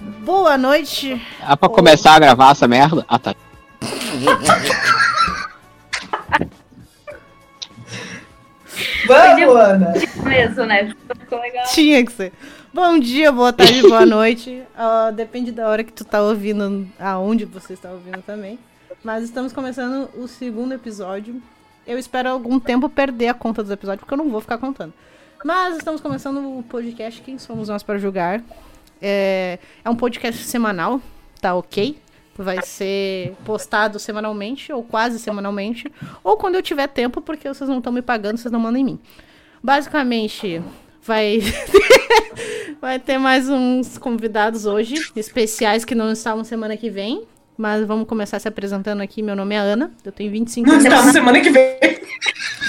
Boa noite. Ah, pra começar a gravar essa merda? Ah, tá. Vamos, Ana! Mesmo, né? Ficou legal. Tinha que ser. Bom dia, boa tarde, boa noite. Ah, depende da hora que tu tá ouvindo, aonde você está ouvindo também. Mas estamos começando o segundo episódio. Eu espero algum tempo perder a conta dos episódios, porque eu não vou ficar contando. Mas estamos começando o podcast Quem Somos Nós para Julgar. É, é um podcast semanal, tá ok? Vai ser postado semanalmente, ou quase semanalmente, ou quando eu tiver tempo, porque vocês não estão me pagando, vocês não mandam em mim. Basicamente, vai, vai ter mais uns convidados hoje, especiais que não estavam semana que vem. Mas vamos começar se apresentando aqui. Meu nome é Ana, eu tenho 25 Não anos. estamos semana que vem.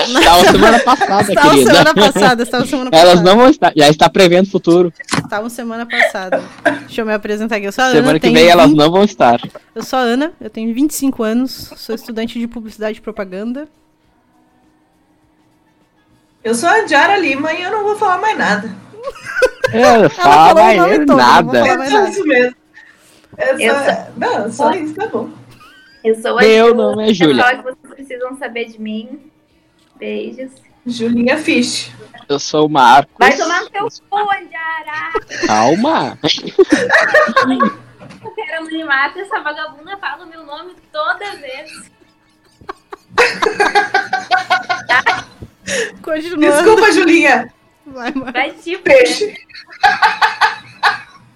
Estava semana passada, Estava querida. semana passada, estava semana passada. Elas não vão estar, já está prevendo o futuro. Estavam semana passada. Deixa eu me apresentar aqui. Eu sou a Ana. Semana que vem elas 20 não vão estar. Eu sou a Ana, eu tenho 25 anos, sou estudante de publicidade e propaganda. Eu sou a Diara Lima e eu não vou falar mais nada. É, nada. não vou falar. É só isso mesmo. É só... Eu sou- Não, só isso tá bom. Eu sou a Meu Ju, nome é É Júlia. só que vocês precisam saber de mim. Beijos. Julinha Fish. Eu sou o Marcos. Vai tomar no teu cu, Andiara! Calma. Eu quero me mata, essa vagabunda fala o meu nome toda vez. Continuando. Desculpa, Julinha. Vai, Mar- Vai te Peixe.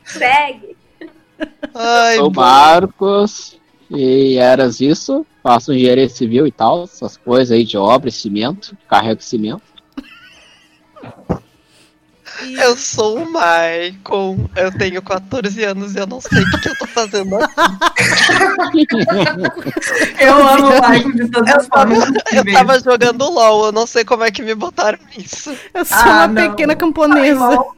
segue. Ai, sou. Marcos. E eras isso. Faço engenharia civil e tal. Essas coisas aí de obra, e cimento. Carrego cimento. Eu sou o Maicon, eu tenho 14 anos e eu não sei o que, que eu tô fazendo aqui. Eu amo o Michael de todas as Eu tava, formas eu tava jogando LOL, eu não sei como é que me botaram nisso. Eu sou Ah, uma não. pequena camponesa. Pra quê?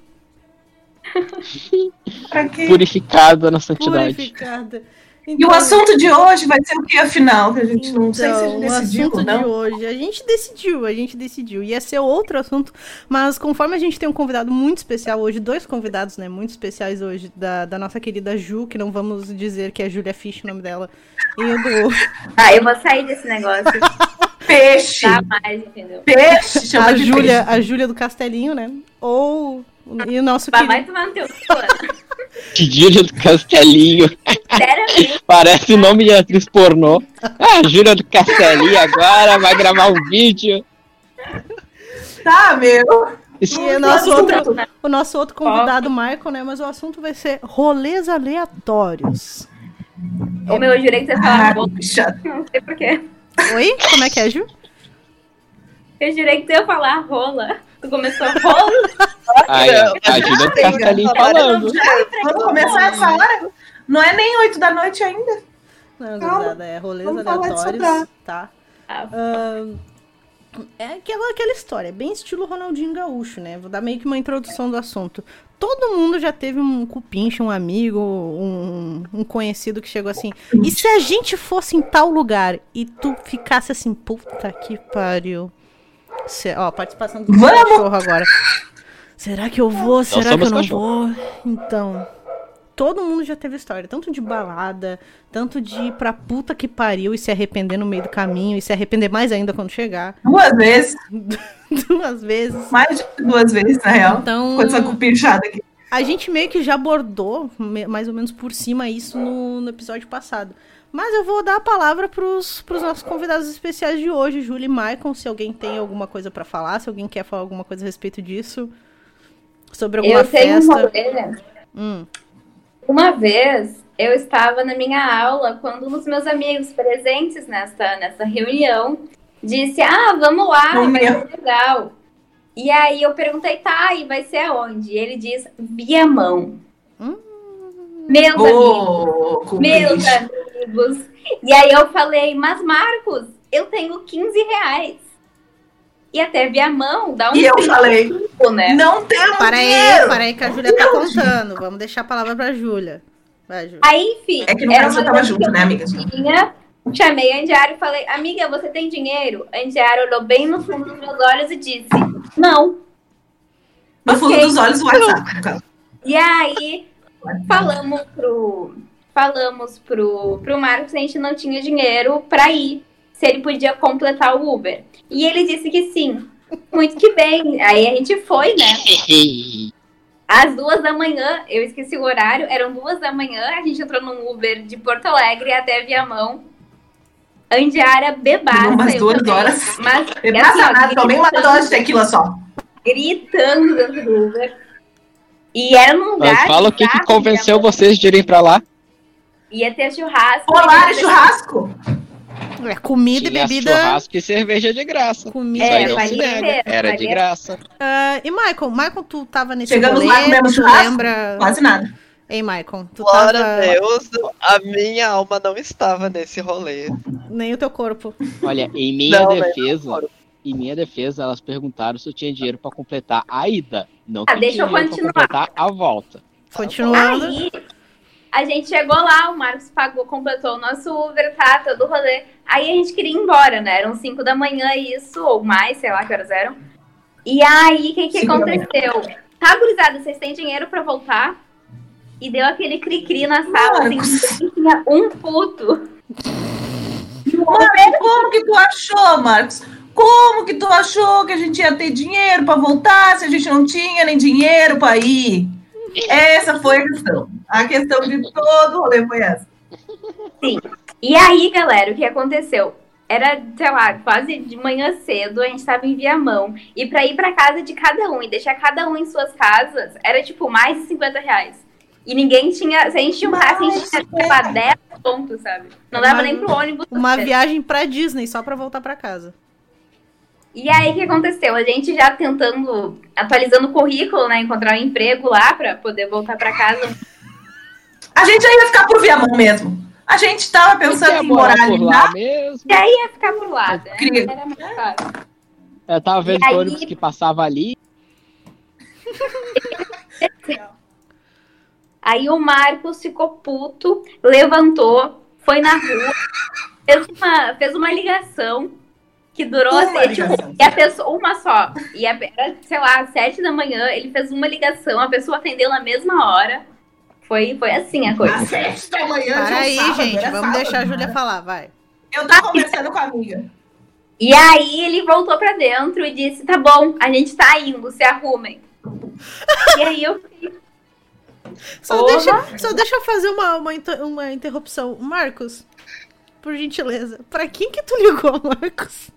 Purificada na santidade. Purificada. E o Então- assunto de hoje vai ser o que, afinal? Que a gente não sei se a Então, gente o decidiu assunto ou de não. hoje, a gente decidiu, a gente decidiu. Ia ser outro assunto, mas conforme a gente tem um convidado muito especial hoje, dois convidados, né, muito especiais hoje, da, da nossa querida Ju, que não vamos dizer que é Julia Fish o nome dela, e o do Ah, eu vou sair desse negócio. Peixe. Tá mais, entendeu? Peixe. Chama a de Júlia, a Júlia do Castelinho, né? Ou e o nosso Vai, querido vai tomar no teu. Júlia do Castelinho. Parece nome de atriz pornô. Ah, Júlia do Castelinho agora vai gravar um vídeo. Tá, meu. E o nosso outro, o nosso outro convidado, Michael, né? Mas o assunto vai ser rolês aleatórios. o meu, eu jurei que você ia Ah, falar rola. bicha. Não sei porquê. Oi? Como é que é, Ju? Eu jurei que você ia falar rola. Tu começou rola. Aí, ó, a Júlia do Castelinho falando. Vamos começar essa hora? Não é nem 8 da noite ainda. Não, Calma. gurizada, é rolês Vamos falar aleatórios, tá? Ah, Ahn, é aquela, aquela história, bem estilo Ronaldinho Gaúcho, né? Vou dar meio que uma introdução do assunto. Todo mundo já teve um cupincha, um amigo, um, um conhecido que chegou assim. E se a gente fosse em tal lugar e tu ficasse assim, puta que pariu. Ó, participação do Vamos! cachorro agora. Será que eu vou? Será que eu não cachorro. vou? Então, todo mundo já teve história, tanto de balada, tanto de ir pra puta que pariu e se arrepender no meio do caminho e se arrepender mais ainda quando chegar. Duas vezes. Duas vezes. Mais de duas vezes, na real. Então, Com essa cupinchada aqui. a gente meio que já abordou, mais ou menos por cima, isso no, no episódio passado. Mas eu vou dar a palavra pros, pros nossos convidados especiais de hoje, Júlia e Maicon, se alguém tem alguma coisa pra falar, se alguém quer falar alguma coisa a respeito disso. Sobre alguma eu tenho um festa. rolê. Hum. Uma vez eu estava na minha aula quando um dos meus amigos presentes nessa, nessa reunião disse: Ah, vamos lá, vai Reunião. ser legal. E aí eu perguntei, tá, e vai ser aonde? E ele diz, Viamão. Hum. Meus amigos, Ô, meus cupincha. Amigos. E aí eu falei, mas Marcos, eu tenho 15 reais. E até Viamão dá um E eu falei, né? não temos Para aí, dinheiro. para aí que a Júlia tá contando. Vamos deixar a palavra pra Júlia. Vai, Júlia. Aí, enfim, É que no era caso eu tava junto, né, amiga? tinha, chamei a Andiara e falei, amiga, você tem dinheiro? A Andiara olhou bem no fundo dos meus olhos e disse, não. No fundo Ok. dos olhos, o WhatsApp. E aí, falamos pro falamos pro, pro Marcos que a gente não tinha dinheiro pra ir, se ele podia completar o Uber. E ele disse que sim. Muito que bem. Aí a gente foi, né? Às duas da manhã, eu esqueci o horário, eram duas da manhã, a gente entrou num Uber de Porto Alegre até Viamão. Andiara bebaça. Umas duas também. horas. Mas, assim, ó, passa nada, tomei uma dose de tequila só. Gritando dentro do Uber. E era num lugar. Mas fala o que, que convenceu vocês de irem pra lá. Ia ter churrasco. Ter- churrasco. É, comida Tinha e bebida. churrasco e cerveja de graça. Comida. É, não se valia nega. inteira, Era de graça. Ah, e Michael, Michael, tu tava nesse Chegamos rolê, lá, comemos churrasco? lembra? Quase nada. Ei, Michael, tu Glória tava... a Deus, a minha alma não estava nesse rolê. Nem o teu corpo. Olha, em minha Não, defesa, em minha defesa, elas perguntaram se eu tinha dinheiro pra completar a ida, não Ah, deixa eu tinha dinheiro continuar. pra completar a volta. Continuando. Aí, a gente chegou lá, o Marcos pagou, completou o nosso Uber, tá, todo o rolê. Aí a gente queria ir embora, né? Eram 5 da manhã isso, ou mais, sei lá que horas eram. E aí, o que que aconteceu? Tá, gurizada, vocês têm dinheiro pra voltar? E deu aquele cri-cri na sala, assim, Marcos. tinha um puto. Marcos, como que tu achou, Marcos? Como que tu achou que a gente ia ter dinheiro pra voltar se a gente não tinha nem dinheiro pra ir? Essa foi a questão. A questão de todo o rolê foi essa. E aí, galera, o que aconteceu? Era, sei lá, quase de manhã cedo, a gente tava em Viamão. E pra ir pra casa de cada um e deixar cada um em suas casas, era tipo mais de 50 reais. E ninguém tinha. Se a gente juntasse, a gente tinha, sei lá, 10 pontos, sabe? Não dava Uma- nem pro ônibus. Uma viagem pra Disney, só pra voltar pra casa. E aí, o que aconteceu? A gente já tentando, atualizando o currículo, né? Encontrar um emprego lá pra poder voltar pra casa. A gente já ia ficar por Viamão mesmo. A gente tava pensando em morar ali lá mesmo. E aí ia ficar por lá, né? Era mais fácil. Eu tava vendo E aí- o ônibus que passava ali. Aí o Marcos ficou puto, levantou, foi na rua, fez uma, fez uma ligação que durou Uma assim, tipo, e a pessoa, uma só. E a, era, sei lá, sete da manhã, ele fez uma ligação, a pessoa atendeu na mesma hora. Foi, foi assim a coisa. Às sete da manhã. de um Para aí, sábado, gente. Vamos sábado, deixar a Júlia falar, vai. Eu tava conversando com a amiga. E aí ele voltou pra dentro e disse: tá bom, a gente tá indo, se arrumem. e aí eu fiquei, Só, deixa, só deixa eu fazer uma, uma, uma interrupção. Marcos, por gentileza, pra quem que tu ligou, Marcos?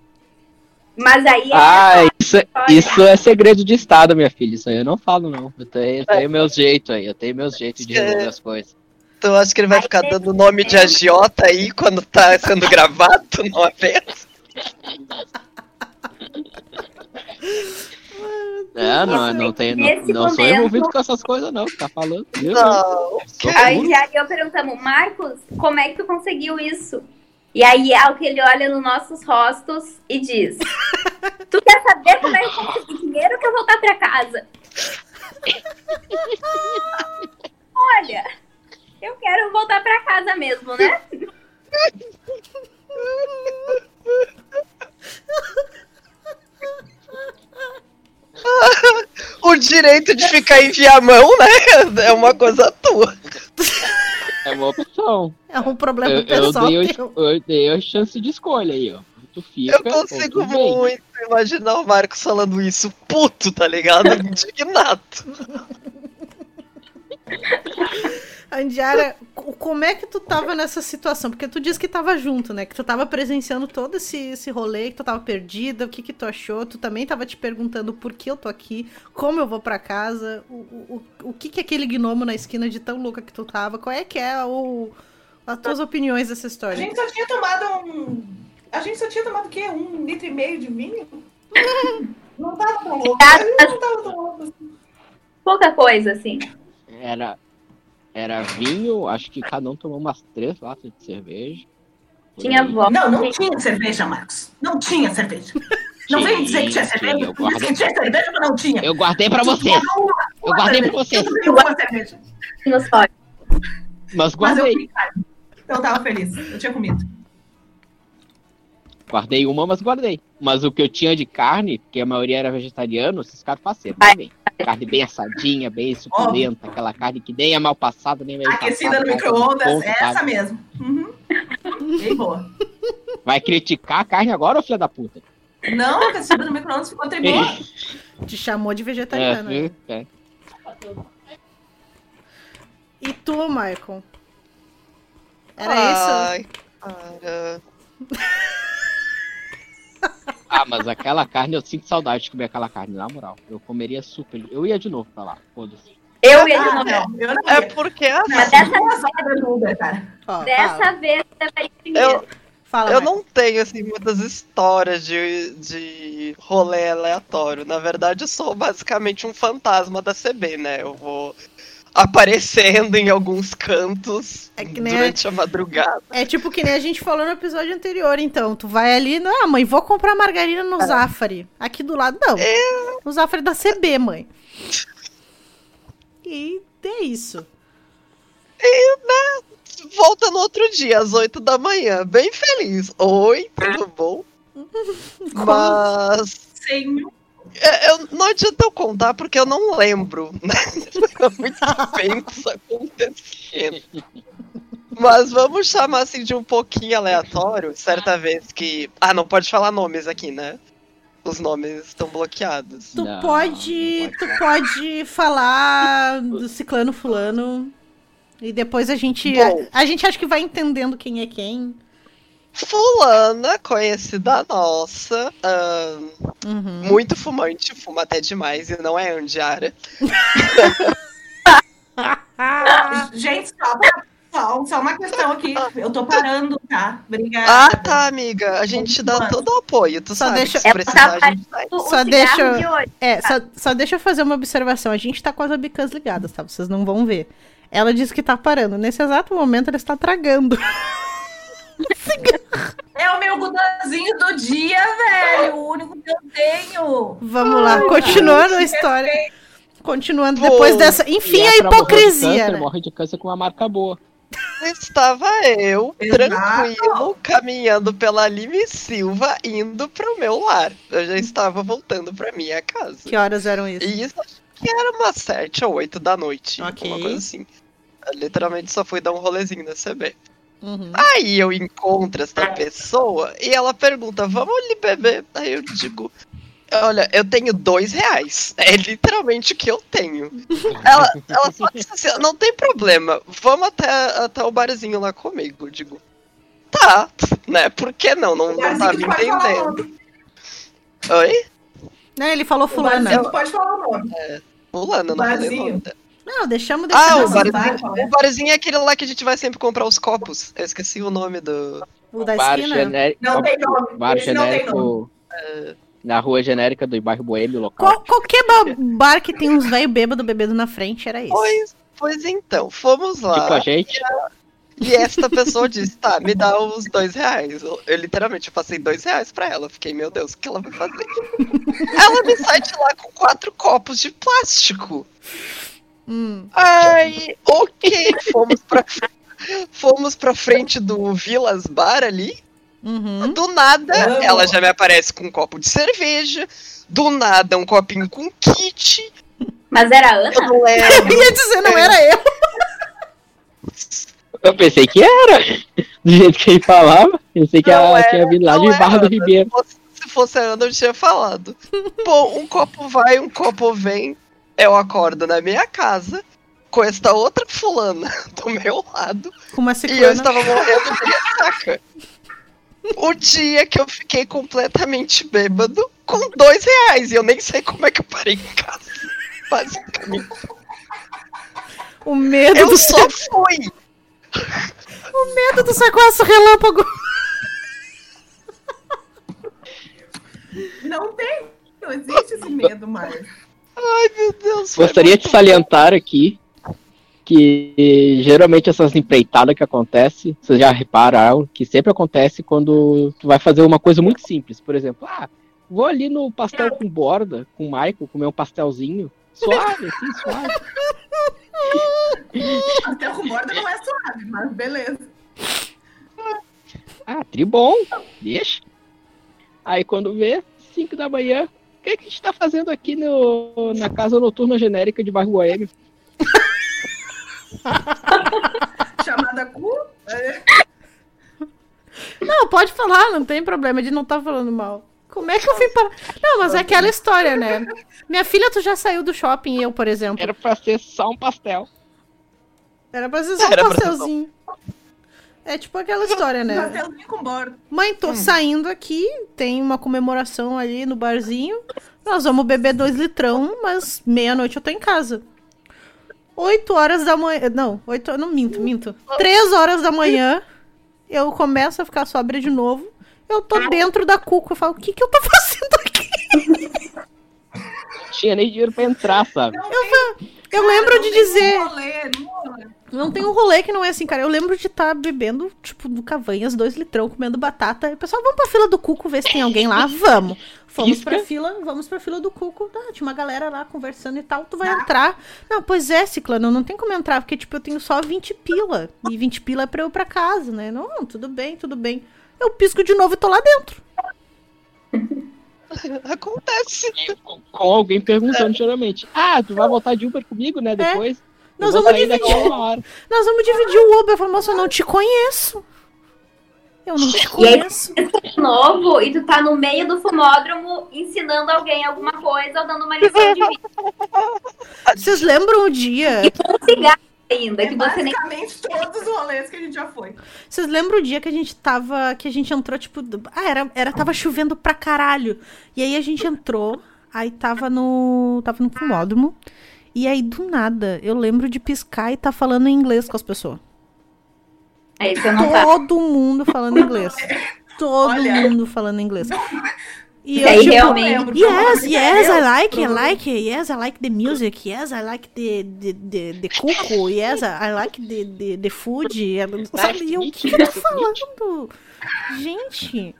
Mas aí Ah, isso, isso é segredo de estado, minha filha. Isso aí eu não falo, não. Eu tenho, eu tenho meus jeitos aí. Eu tenho meus jeitos de resolver as coisas. Então acho que ele vai ficar dando nome de agiota aí quando tá sendo gravado no evento. É, não, não, tenho, não, não sou envolvido com essas coisas, não. que Tá falando. viu? Não. Aí já eu perguntamos, Marcos, como é que tu conseguiu isso? E aí é o que ele olha nos nossos rostos e diz: Tu quer saber como é que eu consegui dinheiro que eu voltar pra casa? Olha, eu quero voltar pra casa mesmo, né? O direito de ficar em Viamão, né? É uma coisa tua. É uma opção. É um problema Eu, eu, pessoal dei, o- teu. eu dei a chance de escolha aí, ó. Tu fica, Eu consigo muito imaginar o Marcos falando isso puto, tá ligado? Indignado. Andiara, co- como é que tu tava nessa situação? Porque tu disse que tava junto, né? Que tu tava presenciando todo esse, esse rolê, que tu tava perdida, o que que tu achou? Tu também tava te perguntando por que eu tô aqui, como eu vou pra casa, o, o, o- o que que é aquele gnomo na esquina de tão louca que tu tava? Qual é que é o, as tuas opiniões dessa A história? gente só tinha tomado um. A gente só tinha tomado o quê? Um litro e meio de vinho? Não tava tão louco. A gente não tava tão louco assim. Pouca coisa, assim. Era, era vinho, acho que cada um tomou umas três latas de cerveja. Tinha aí. voz. Não, não tinha cerveja, Marcos. Não tinha cerveja. Não vem dizer que tinha cerveja. eu guardei. Que tinha cerveja, mas não tinha. Eu guardei pra vocês, uma- eu guardei pra vocês, Eu tomei uma cerveja. No sódio. mas Mas eu guardei. fui. Então eu tava feliz. Eu tinha comido. Guardei uma, mas guardei. Mas o que eu tinha de carne, que a maioria era vegetariano, esses caras parceiros também. carne bem assadinha, bem suculenta, aquela carne que nem é mal passada, nem é Aquecida passada, no micro-ondas, é sabe? essa mesmo. Uhum. Bem boa. Vai criticar a carne agora, ô filha da puta? Não, aquecida no micro-ondas ficou até boa. Te chamou de vegetariana. É, é. E tu, Michael? Era isso? Ai, cara. Ah, mas aquela carne, eu sinto saudade de comer aquela carne, na moral. Eu comeria super. Eu ia de novo pra lá, foda-se. Eu ia de novo. eu não É ia. porque assim, Mas dessa vez cara. Ó, Dessa fala, vez eu levaria primeiro. eu, fala eu não tenho assim muitas histórias de, de rolê aleatório. Na verdade, eu sou basicamente um fantasma da CB, né? Eu vou aparecendo em alguns cantos É que nem durante a madrugada. É tipo que nem a gente falou no episódio anterior, então. Tu vai ali, não, ah, mãe, vou comprar margarina no Zafari. Aqui do lado, não. No Zafari da CB, mãe. E é isso. Volta no outro dia, às 8 da manhã, bem feliz. Oi, tudo bom? Mas Senhor. É, eu, não adianta eu contar porque eu não lembro. Né? Foi muito eventos acontecendo. Mas vamos chamar assim de um pouquinho aleatório. Certa vez que. Ah, não pode falar nomes aqui, né? Os nomes estão bloqueados. Tu Não, pode. não pode Tu pode falar do ciclano fulano. E depois a gente. Bom. A, a gente acha que vai entendendo quem é quem. Fulana, conhecida nossa, ahn, Uhum. muito fumante, fuma até demais e não é Andiara. Gente, só, só, só uma questão aqui. Eu tô parando, tá? Obrigada. Ah, tá, amiga. A gente te dá todo o apoio, tu Só sabe. deixa- se precisar, a gente vai. Só deixa- de hoje. É, só, só deixa eu fazer uma observação. A gente tá com as webcams ligadas, tá? Vocês não vão ver. Ela disse que tá parando. Nesse exato momento, ela está tragando. É o meu gudanzinho do dia, velho. O único que eu tenho. Vamos lá, continuando a história. Continuando Bom, depois dessa. Enfim, a pra morrer de hipocrisia. Câncer, né? morre de câncer com uma marca boa. Estava eu, Exato. tranquilo, caminhando pela Lime Silva, indo pro meu lar. Eu já estava voltando pra minha casa. Que horas eram isso? E isso acho que era umas 7 ou 8 da noite. Ok. Uma coisa assim. Eu literalmente só fui dar um rolezinho na CB. Uhum. Aí eu encontro essa pessoa e ela pergunta, vamos ali beber? Aí eu digo, olha, eu tenho dois reais. É literalmente o que eu tenho. Ela, ela só disse assim, não tem problema, vamos até, até o barzinho lá comigo. Eu digo, tá, né? Por que não? Não, não tá me entendendo. Oi? Né, ele falou O fulana. barzinho tu pode falar o nome. Fulano, eu não falei o nome. Não, deixamos Ah, deixar o barzinho, é? o barzinho é aquele lá que a gente vai sempre comprar os copos. Eu esqueci o nome do. o da bar esquina. genérico, Não tem nome. bar Esse não tem genérico na rua genérica do bairro Boêmio local. Qual- qualquer ba- bar que tem uns velho bêbado bebendo na frente era isso. Pois, pois então, fomos lá. Tipo a gente. E esta pessoa disse, tá, me dá os dois reais. Eu, eu literalmente eu passei dois reais pra ela. Fiquei, meu Deus, o que ela vai fazer? ela me sai de lá com quatro copos de plástico. Hum. Ai, ok, fomos pra, fomos pra frente do Vilas Bar ali. Uhum. Do nada, ela já me aparece com um copo de cerveja. Do nada, um copinho com kit. Mas era a Ana? Eu não Eu lembro. ia dizer, não era eu. Eu pensei que era. Do jeito que ele falava. Pensei que Não ela é, tinha vindo lá de Barra do. Ribeiro. Se fosse a Ana, eu tinha falado. Pô, um copo vai, um copo vem. Eu acordo na minha casa com esta outra fulana do meu lado Com uma e eu ciclana. estava morrendo de ressaca. O dia que eu fiquei completamente bêbado com dois reais e eu nem sei como é que eu parei em casa. Basicamente. O medo Eu do, só fui. o medo do sequestro relâmpago. Não tem. Não existe esse medo mais. Ai, meu Deus. Gostaria de salientar aqui que geralmente essas empreitadas que acontecem, vocês já repararam que sempre acontece quando tu vai fazer uma coisa muito simples. Por exemplo, ah, vou ali no pastel com borda, com o Michael, comer um pastelzinho. Suave, assim, suave. Até com borda não é suave, mas beleza. Ah, tribom, deixa. Aí quando vê, 5 da manhã, O que, que a gente tá fazendo aqui no, na casa noturna genérica de bairro Boêmio? Chamada cu? É. Não, pode falar, não tem problema de não estar falando mal. Como é que eu fui para. Não, mas é aquela história, né? Minha filha, tu já saiu do shopping, eu, por exemplo. Era pra ser só um pastel. Era pra ser só um Era pra ser só- pastelzinho. É tipo aquela história, né? Pastelzinho com bordo. Mãe, tô saindo aqui, tem uma comemoração ali no barzinho. Nós vamos beber dois litrão, mas meia-noite eu tô em casa. Oito horas da manhã. Não, oito. Não minto, minto. Três horas da manhã, eu começo a ficar sóbria de novo. Eu tô dentro da cuca. Eu falo, o que, que eu tô fazendo aqui? Não tinha nem dinheiro pra entrar, sabe? Eu lembro Não de dizer. rolê, não rolê. Não tem um rolê que não é assim, cara. Eu lembro de estar bebendo, tipo, do Cavanhas, dois litrão, comendo batata. E o pessoal, vamos pra fila do Cuco ver se tem alguém lá? Vamos. Fomos pra fila, vamos pra fila do Cuco. Tá, tinha uma galera lá conversando e tal. Tu vai entrar. Não, pois é, Ciclano, não tem como entrar, porque, tipo, eu tenho só 20 pila. E 20 pila é pra eu ir pra casa, né? Não, tudo bem, tudo bem. Eu pisco de novo e tô lá dentro. Acontece. Com, com alguém perguntando, geralmente. Ah, tu vai voltar de Uber comigo, né? Depois? Eu É. Nós vamos dividir. Nós vamos dividir o Uber. Eu falo, moça, eu não te conheço. Eu não te conheço. De novo, e tu tá no meio do fumódromo ensinando alguém alguma coisa ou dando uma lição de vida. Vocês lembram o dia Com um cigarro ainda, É que você nem basicamente todos os rolês que a gente já foi. Vocês lembram o dia que a gente tava. Que a gente entrou, tipo. do- Ah, era, era, tava chovendo pra caralho. E aí a gente entrou, aí tava no. Tava no fumódromo. E aí, do nada, eu lembro de piscar e tá falando em inglês com as pessoas. É isso, eu não tá. Todo mundo falando inglês. Todo Olha. mundo falando inglês. E Isso aí tipo, realmente. lembro, Yes, yes, eu, I like, I like, yes, I like the music, yes, I like the, the, the, the cuco, yes, I like the, the, the food. Sabe, e eu, o que eu tô falando? Gente,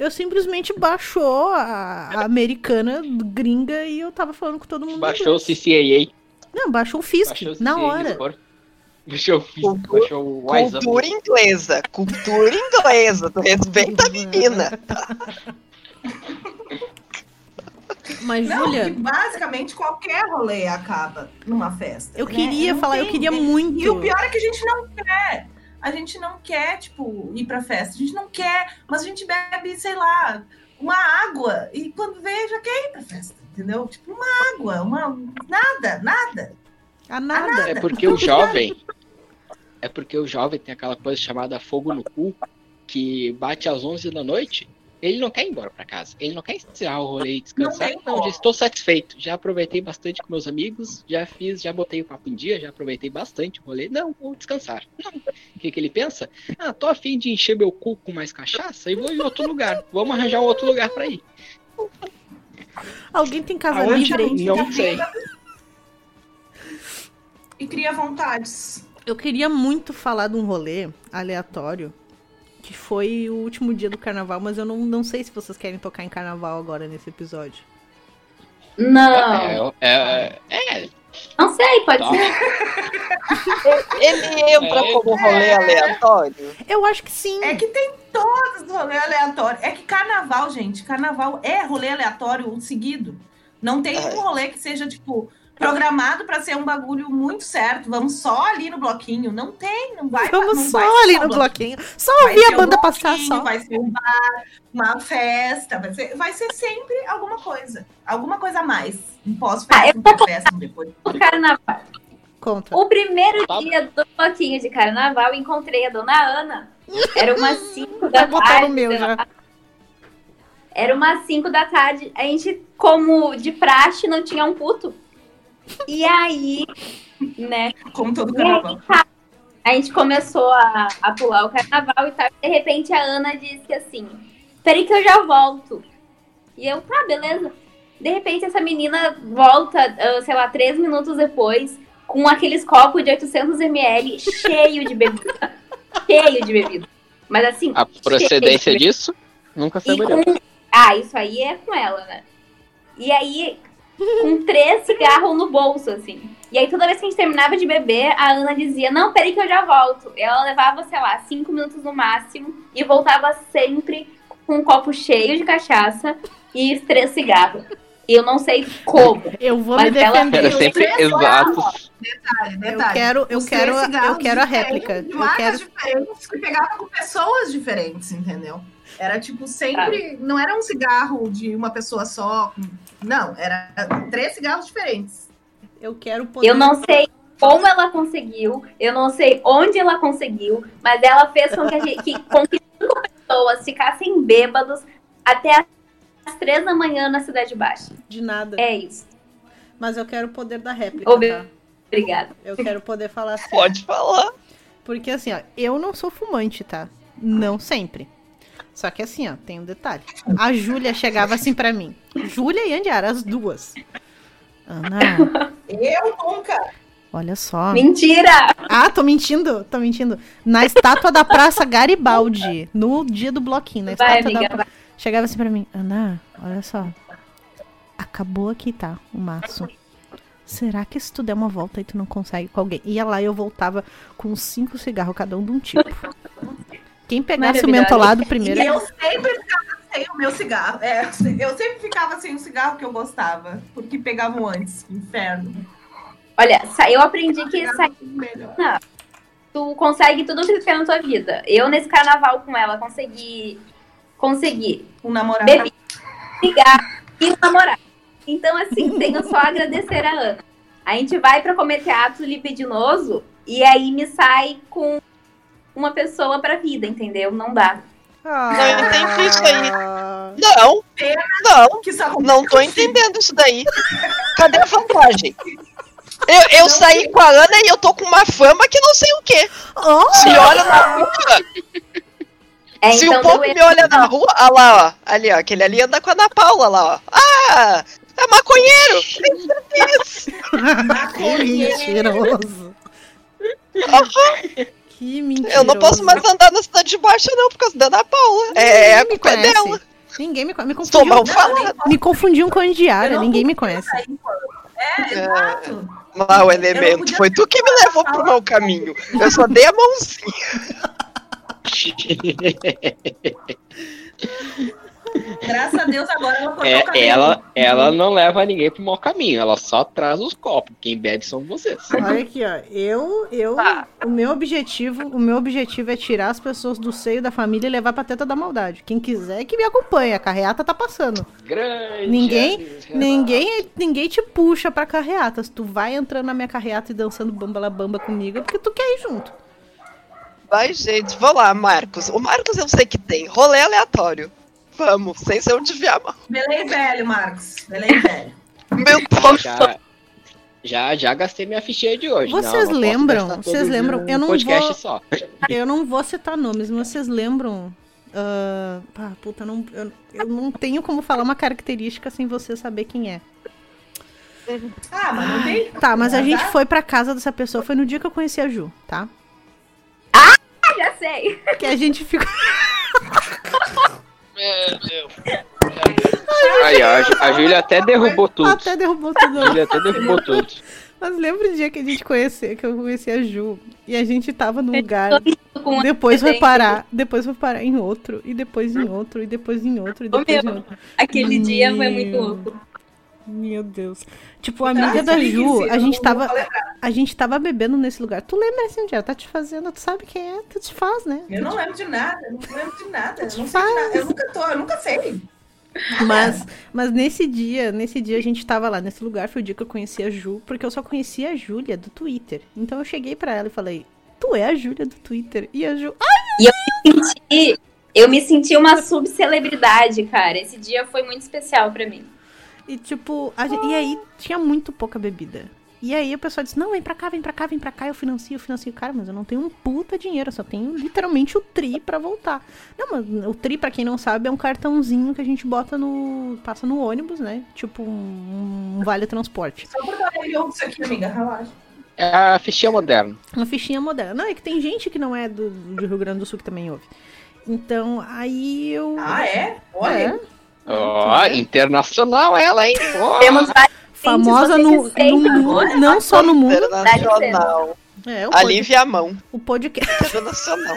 eu simplesmente baixou a, a americana gringa e eu tava falando com todo mundo. Baixou o. CCAA. Não, baixou o Fisk, Baixou o na hora. Baixou o Fisk, baixou o Wise Up. Cultura inglesa. Cultura inglesa. Tu respeita a menina. Mas, Não, Júlia, que basicamente qualquer rolê acaba numa festa. eu né? queria Não falar, eu queria E muito. o pior é que a gente não quer. A gente não quer, tipo, ir pra festa. A gente não quer, mas a gente bebe, sei lá, uma água. E quando vê, já quer ir pra festa. Entendeu? Tipo, uma água, uma. Nada, nada. A nada. É porque o jovem. É porque o jovem tem aquela coisa chamada fogo no cu, que bate às 11 da noite, ele não quer ir embora pra casa. Ele não quer encerrar o rolê e descansar. Não Não, já estou satisfeito. Já aproveitei bastante com meus amigos, já fiz, já botei o papo em dia, já aproveitei bastante o rolê. Não, vou descansar. Não. O que, que ele pensa? Ah, tô afim de encher meu cu com mais cachaça e vou em outro lugar. Vamos arranjar um outro lugar pra ir. Alguém tem casa Aonde? livre aí? Não sei. E cria vontades. Eu queria muito falar de um rolê aleatório, que foi o último dia do carnaval, mas eu não, não sei se vocês querem tocar em carnaval agora nesse episódio. Não. É, é, é, Não sei, pode tá. ser. Ele entra É. como rolê aleatório. Eu acho que sim. É que tem todos os rolês aleatórios. É que carnaval, gente, carnaval é rolê aleatório seguido. Não tem É. um rolê que seja, tipo, programado pra ser um bagulho muito certo. Vamos só ali no bloquinho. Não tem, não vai. Vamos não só vai ali no bloquinho. bloquinho. Só ouvir a um banda passar bloquinho, só. Vai ser um bar, uma festa. Vai ser, vai ser sempre alguma coisa. Alguma coisa a mais. Um Ah, pós-festa, eu um pré-festa, um depois. O carnaval. Conta. O primeiro Tá. dia do bloquinho de carnaval, eu encontrei a dona Ana. Era umas 5 da Vai botar tarde. no meu já. Era umas 5 da tarde. A gente, como de praxe, não tinha um puto. E aí, né? Como todo aí, carnaval. tá. A gente começou a, a pular o carnaval e tal. De repente a Ana disse assim: Peraí que eu já volto. E eu, tá, beleza. De repente essa menina volta, ah, sei lá, três minutos depois, com aqueles copos de 800ml cheio de bebida. cheio de bebida. Mas assim. A procedência disso, nunca saberemos. com... Ah, isso aí é com ela, né? E aí, com três cigarros no bolso, assim. E aí, toda vez que a gente terminava de beber, a Ana dizia, não, peraí que eu já volto. Ela levava, sei lá, cinco minutos no máximo e voltava sempre com um copo cheio de cachaça e três cigarros. Eu não sei como. Eu vou Mas me ela defender. Era sempre três exatos. Detalhe, Eu detalhe. quero, eu Os quero, três eu quero a réplica. De Eu quero. diferentes que pegava com pessoas diferentes, entendeu? Era tipo Tá. sempre. Não era um cigarro de uma pessoa só. Não, era três cigarros diferentes. Eu quero poder. Eu não sei como ela conseguiu, eu não sei onde ela conseguiu, mas ela fez com que, a gente, que, com que cinco pessoas ficassem bêbados até as três da manhã na Cidade Baixa. de nada. É isso. Mas eu quero o poder da réplica, tá? Obrigada. Eu quero poder falar assim. Pode falar. Porque assim, ó, eu não sou fumante, tá? Não sempre. Só que assim, ó, tem um detalhe. A Júlia chegava assim pra mim. Júlia e Andiara, as duas. Ana, Eu nunca. olha só. Mentira! Ah, tô mentindo, tô mentindo. Na estátua da Praça Garibaldi, no dia do bloquinho, na Vai, estátua da amiga, vai. Chegava assim pra mim, Ana, olha só. Acabou aqui, tá? O maço. Será que se tu der uma volta aí tu não consegue com alguém? Ia lá e eu voltava com cinco cigarros, cada um de um tipo. Quem pegasse o mentolado primeiro. E eu sempre ficava sem o meu cigarro. É, eu sempre ficava sem o cigarro que eu gostava. Porque pegavam antes. Inferno. Olha, eu aprendi que Melhor. tu consegue tudo que tu quer na tua vida. Eu, nesse carnaval com ela, consegui. Consegui Um namorado. beber, cigarro e um namorado. Então, assim, tenho só a agradecer a Ana. A gente vai pra cometer ato libidinoso e aí me sai com uma pessoa pra vida, entendeu? Não dá. Ah, Não, eu entendi isso aí. Não, não, não tô entendendo isso daí. Cadê a vantagem? Eu, eu saí com a Ana e eu tô com uma fama que não sei o quê. Oh, Se olha na rua, É, se então o povo deu me olha na rua, olha lá, ó. Ali, ó. Aquele ali anda com a Ana Paula lá, ó. Ah! É maconheiro! Aham, Que mentiroso. Eu não posso mais andar na cidade de baixa, não, por causa da Ana Paula. É, a Ninguém me culpa é conhece. dela. Ninguém me. Me confundiu, mal falada. me confundiam com a não Ninguém me conhece. com- É, exato. Mau elemento. Foi tu que me levou pro mau caminho. Eu só dei a mãozinha. Graças a Deus agora ela cortou o É, cabelo. ela, ela não leva ninguém pro mau caminho, ela só traz os copos. Quem bebe são vocês. Olha aqui, ó. Eu, eu, Tá. o meu objetivo, o meu objetivo é tirar as pessoas do seio da família e levar pra teta da maldade. Quem quiser que me acompanhe, a carreata tá passando. Grande. Ninguém-. Ninguém, ninguém te puxa pra carreata. Se tu vai entrando na minha carreata e dançando bamba la bamba comigo, é porque tu quer ir junto. Vai, gente, vou lá, Marcos. O Marcos eu sei que tem. Rolê aleatório. Vamos, sem ser um desviar a mão. Belém velho, Marcos. Belém velho. Meu Deus. Já, já, já gastei minha fichinha de hoje. Vocês não, lembram? Vocês lembram? Eu não podcast vou- só. Eu não vou citar nomes, mas vocês lembram? ah, pá, puta, não, eu, eu não tenho como falar uma característica sem você saber quem é. Ah, mas não tem. Tá, mas a Azar. gente foi pra casa dessa pessoa, foi no dia que eu conheci a Ju, tá? Já sei. Que a gente ficou. Aí, ó, a, a Júlia até derrubou tudo. Até derrubou tudo. A Júlia até derrubou tudo. Mas lembra o dia que a gente conheceu, que eu conheci a Ju e a gente tava num lugar, depois foi parar, depois foi parar em outro, e depois em outro, e depois em outro, e depois em meu. outro. Aquele dia foi muito louco. Meu Deus. Tipo, a amiga da Ju, a gente tava, a gente tava bebendo nesse lugar. Tu lembra assim, dia? Tá te fazendo, tu sabe quem é, tu te faz, né? Eu não lembro de nada, eu não lembro de nada. Eu não sei de Faz. nada. Eu nunca tô, eu nunca sei. Mas, mas nesse dia, nesse dia a gente tava lá nesse lugar, foi o dia que eu conheci a Ju, porque eu só conhecia a Júlia do Twitter. Então eu cheguei pra ela e falei: "Tu é a Júlia do Twitter?" E a Ju: "Ah, E eu me senti uma subcelebridade, cara. Esse dia foi muito especial pra mim. E tipo, a gente- e aí tinha muito pouca bebida. E aí o pessoal disse: Não, vem pra cá, vem pra cá, vem pra cá, eu financio, eu financio. Cara, mas eu não tenho um puta dinheiro, eu só tenho literalmente o tri pra voltar. Não, mas o tri, pra quem não sabe, é um cartãozinho que a gente bota no. passa no ônibus, né? Tipo um, um vale transporte. Só porque eu ouço isso aqui, amiga, relaxa. É a fichinha moderna. Uma fichinha moderna. Não, é que tem gente que não é do, do Rio Grande do Sul que também ouve. Então, aí eu. Ah, é? Olha. É, Ó, internacional ela, hein? Ó. Temos vários famosa no, no não só no mundo. Internacional. É, pod, Alívia a mão. o podcast Internacional.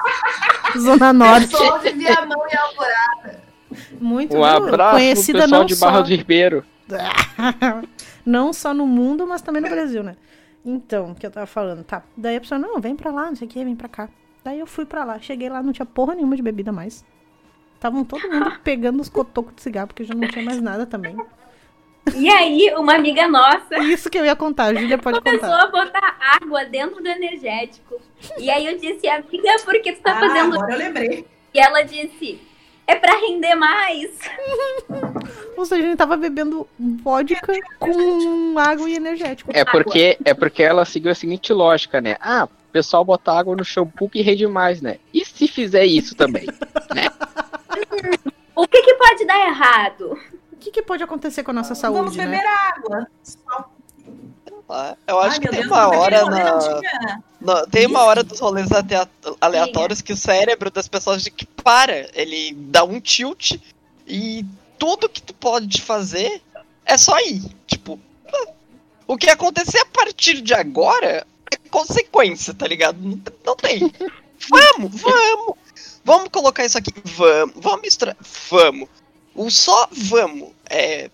Zona Norte. Só de Viamão e Alvorada. Muito Um abraço conhecida pessoal não de só Barra do Ribeiro. não só no mundo, mas também no Brasil, né? Então, o que eu tava falando, tá. Daí a pessoa, não, vem pra lá, não sei o que, vem pra cá. Daí eu fui pra lá, cheguei lá, não tinha porra nenhuma de bebida mais. Estavam todo mundo pegando os cotocos de cigarro, porque já não tinha mais nada também. E aí, uma amiga nossa Isso que eu ia contar, a Júlia pode começou contar. a botar água dentro do energético. E aí eu disse, amiga, por que tu tá Ah, fazendo agora eu lembrei. E ela disse, é pra render mais. Ou seja, a gente tava bebendo vodka com água e energético. É porque, é porque ela seguiu a seguinte lógica, né? Ah, o pessoal bota água no shampoo que rende mais, né? E se fizer isso também? O que, que pode dar errado? O que, que pode acontecer com a nossa Vamos saúde, beber né? água. Eu acho Ai, que tem Deus, uma hora na. Não, tem uma hora dos rolês aleatórios que o cérebro das pessoas de que para, ele dá um tilt e tudo que tu pode fazer é só ir. Tipo, ah, o que acontecer a partir de agora é consequência, tá ligado? Não, tem- não tem. Vamos, vamos. Vamos colocar isso aqui. Vamos. Vamos misturar. Vamos. O só vamos é.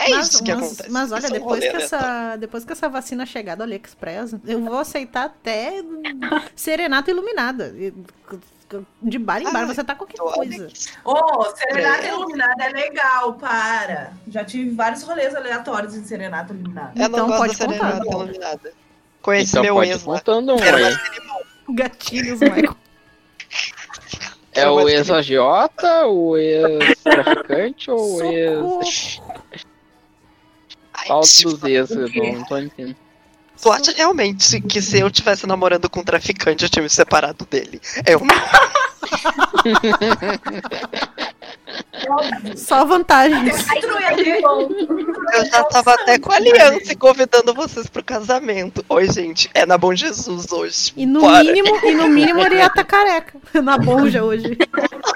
É mas, isso que mas- acontece. mas olha, é depois que, essa, depois que essa vacina chegar do AliExpress, eu vou aceitar até serenata iluminada. De bar em bar, Ai, você tá qualquer coisa. que Ô, Serenata É. Iluminada é legal, para. Já tive vários rolês aleatórios em Serenata Iluminada. Eu Então pode contar. Serenata Iluminada. Conheci Então meu pode ex lá. contando um aí. Gatilhos, Michael. É o ex-agiota, o ex-traficante ou o ex... Socorro. Ai, Qual se dos ex? Eu não tô entendendo. Tu acha realmente que se eu tivesse namorando com um traficante, eu tinha me separado dele? Eu não. Só vantagens. Eu já tava até com a aliança e convidando vocês pro casamento. Oi, gente, é na Bom Jesus hoje. E no Bora. mínimo, e no mínimo ele ia estar careca. Na bonja hoje.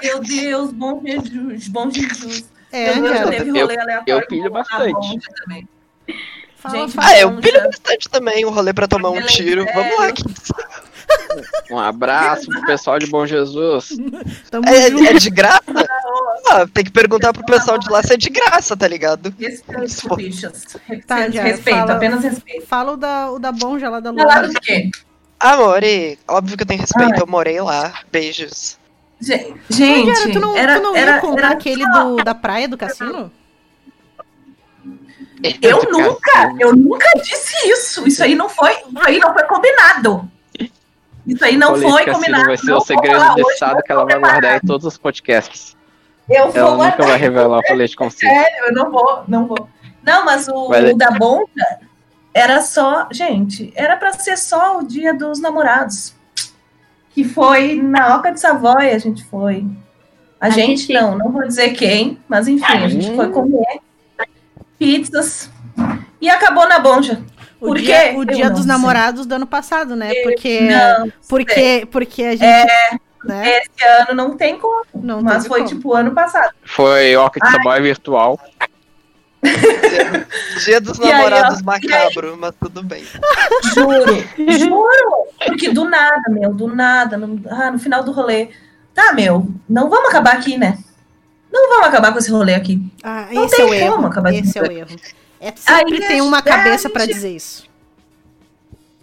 Meu Deus, bom Jesus, bom Jesus. É, eu, teve rolê eu pilho bastante. Fala, Gente. Ah, eu pilho bastante também, um rolê pra tomar um tiro. é. Vamos lá. Um abraço pro pessoal de Bom Jesus. É, é de graça? Ah, tem que perguntar pro pessoal de lá se é de graça, tá ligado? Respeito, bichas. Tá, já, respeito, fala- apenas respeito. Fala o da, o da bonja lá da Falar Lua. do quê? Ah, morei. Óbvio que eu tenho respeito, Ai. eu morei lá. Beijos. Gente, tu não, era, tu não era, ia era- aquele do, da praia do cassino? Eu nunca, eu nunca disse isso. Isso aí não foi, isso aí não foi combinado. Isso aí não foi cassino combinado. vai ser não o segredo de Estado que ela vai guardar em todos os podcasts. Eu Ela vou nunca vai revelar o de consciência. Sério, eu não vou, não vou. Não, mas o, o da Bonda era só, gente, era pra ser só o dia dos namorados. Que foi na Oca de Savoy, a gente foi. A, A gente, gente- não, não vou dizer quem, mas enfim, a gente Hum. foi comer pizzas e acabou na Bonja. O Por dia, quê? o dia dos sei. namorados do ano passado, né? Porque, Não, porque, porque a gente. né? esse ano não tem como, Não mas foi como. tipo ano passado. Foi Oca de Saboia virtual. Dia dos E aí, namorados ó, macabro, mas tudo bem. Juro, juro. Porque do nada, meu, do nada, no, ah, no final do rolê. Tá, meu, não vamos acabar aqui, né? Não vamos acabar com esse rolê aqui. Ah, Não esse tem é o erro. como acabar Esse é o erro. É, sempre Aí, tem uma é, cabeça a pra gente- dizer isso.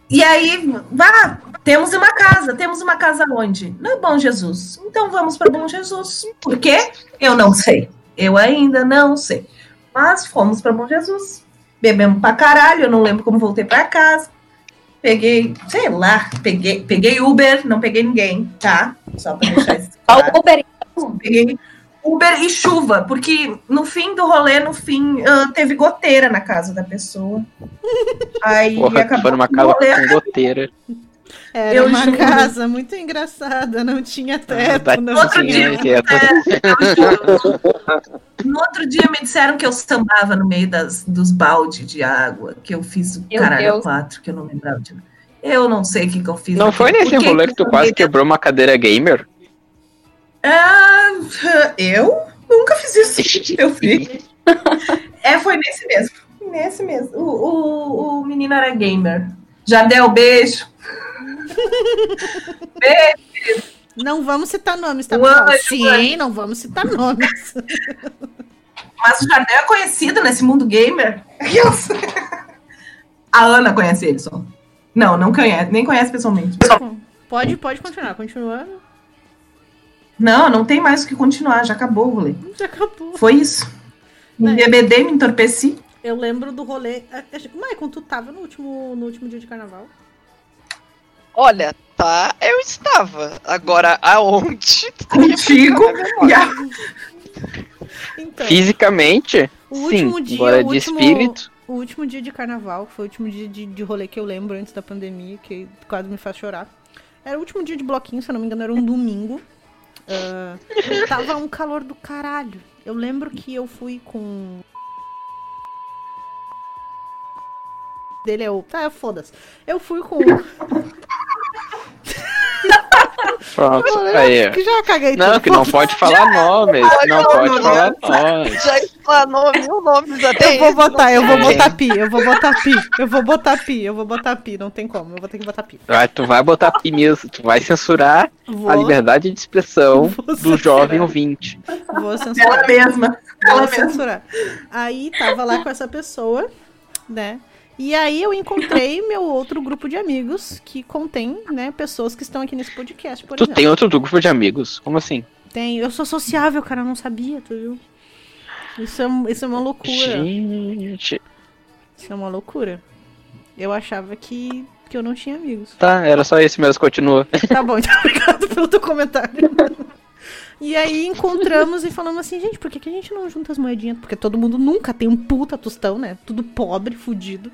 E aí, vá, temos uma casa. Temos uma casa onde? No Bom Jesus. Então vamos para Bom Jesus. Por quê? Eu não sei. Eu ainda não sei. Mas fomos para Bom Jesus. Bebemos pra caralho. Eu não lembro como voltei pra casa. Peguei, sei lá, peguei, peguei Uber, não peguei ninguém, tá? Só pra deixar isso claro. Uber Peguei Uber e chuva, porque no fim do rolê, no fim, ah, teve goteira na casa da pessoa. Aí Porra, acabou foi numa casa rolê com goteira. Era Eu uma juro. casa muito engraçada, não tinha teto, não Outro tinha. dia- Teto. Juro. No outro dia me disseram que eu sambava no meio das, dos baldes de água, que eu fiz o Meu caralho Deus. quatro, que eu não lembrava de nada. Eu não sei o que, que eu fiz. Não foi naquele- nesse rolê que tu quase quebrou uma cadeira gamer? Ah, eu nunca fiz isso. Eu fiz. É, foi nesse mesmo. Nesse mesmo. O, o, o menino era gamer. Jardel, beijo. beijo. Não vamos citar nomes, tá, o Sim, não vamos citar nomes. Mas o Jardel é conhecido nesse mundo gamer. A Ana conhece ele só. Não, não conhece, nem conhece pessoalmente. Pode, pode continuar, continuando. Não, não tem mais o que continuar, já acabou o rolê. Já acabou. Foi isso. Me É. embebedei, me entorpeci. Eu lembro do rolê. Maicon, tu tava no último, no último dia de carnaval? Olha, tá, eu estava. Agora, aonde? Contigo. E a- Então, Fisicamente, o sim. último dia, Agora o de último, espírito. o último dia de carnaval, que foi o último dia de, de rolê que eu lembro antes da pandemia, que quase me faz chorar. Era o último dia de bloquinho, se eu não me engano, era um domingo. Ah, tava um calor do caralho. Eu lembro que eu fui com. Dele é o. Ah, foda-se. Eu fui com. Pronto, aí. Que já caguei Não, tudo, que não pode falar nomes. Não pode falar nomes. Já explanou mil nomes até Eu vou botar, eu vou botar pi, eu vou botar pi, eu vou botar pi, eu vou botar pi, não tem como, eu vou ter que botar pi. Vai, tu vai botar pi mesmo, tu vai censurar Vou, a liberdade de expressão Vou do censurar. jovem ouvinte. vou censurar. Ela mesma. Ela Vou mesma. censurar. Aí tava lá com essa pessoa, né? E aí eu encontrei meu outro grupo de amigos que contém, né, pessoas que estão aqui nesse podcast, por Tu exemplo. tem outro grupo de amigos? Como assim? Tem, eu sou sociável, cara, eu não sabia, tu viu? Isso é, isso é uma loucura. Gente. Isso é uma loucura. Eu achava que, que eu não tinha amigos. Tá, era só esse mesmo, continua. Tá bom, então obrigado pelo teu comentário. E aí encontramos e falamos assim, gente, por que, que a gente não junta as moedinhas? Porque todo mundo nunca tem um puta tostão, né? Tudo pobre, fudido,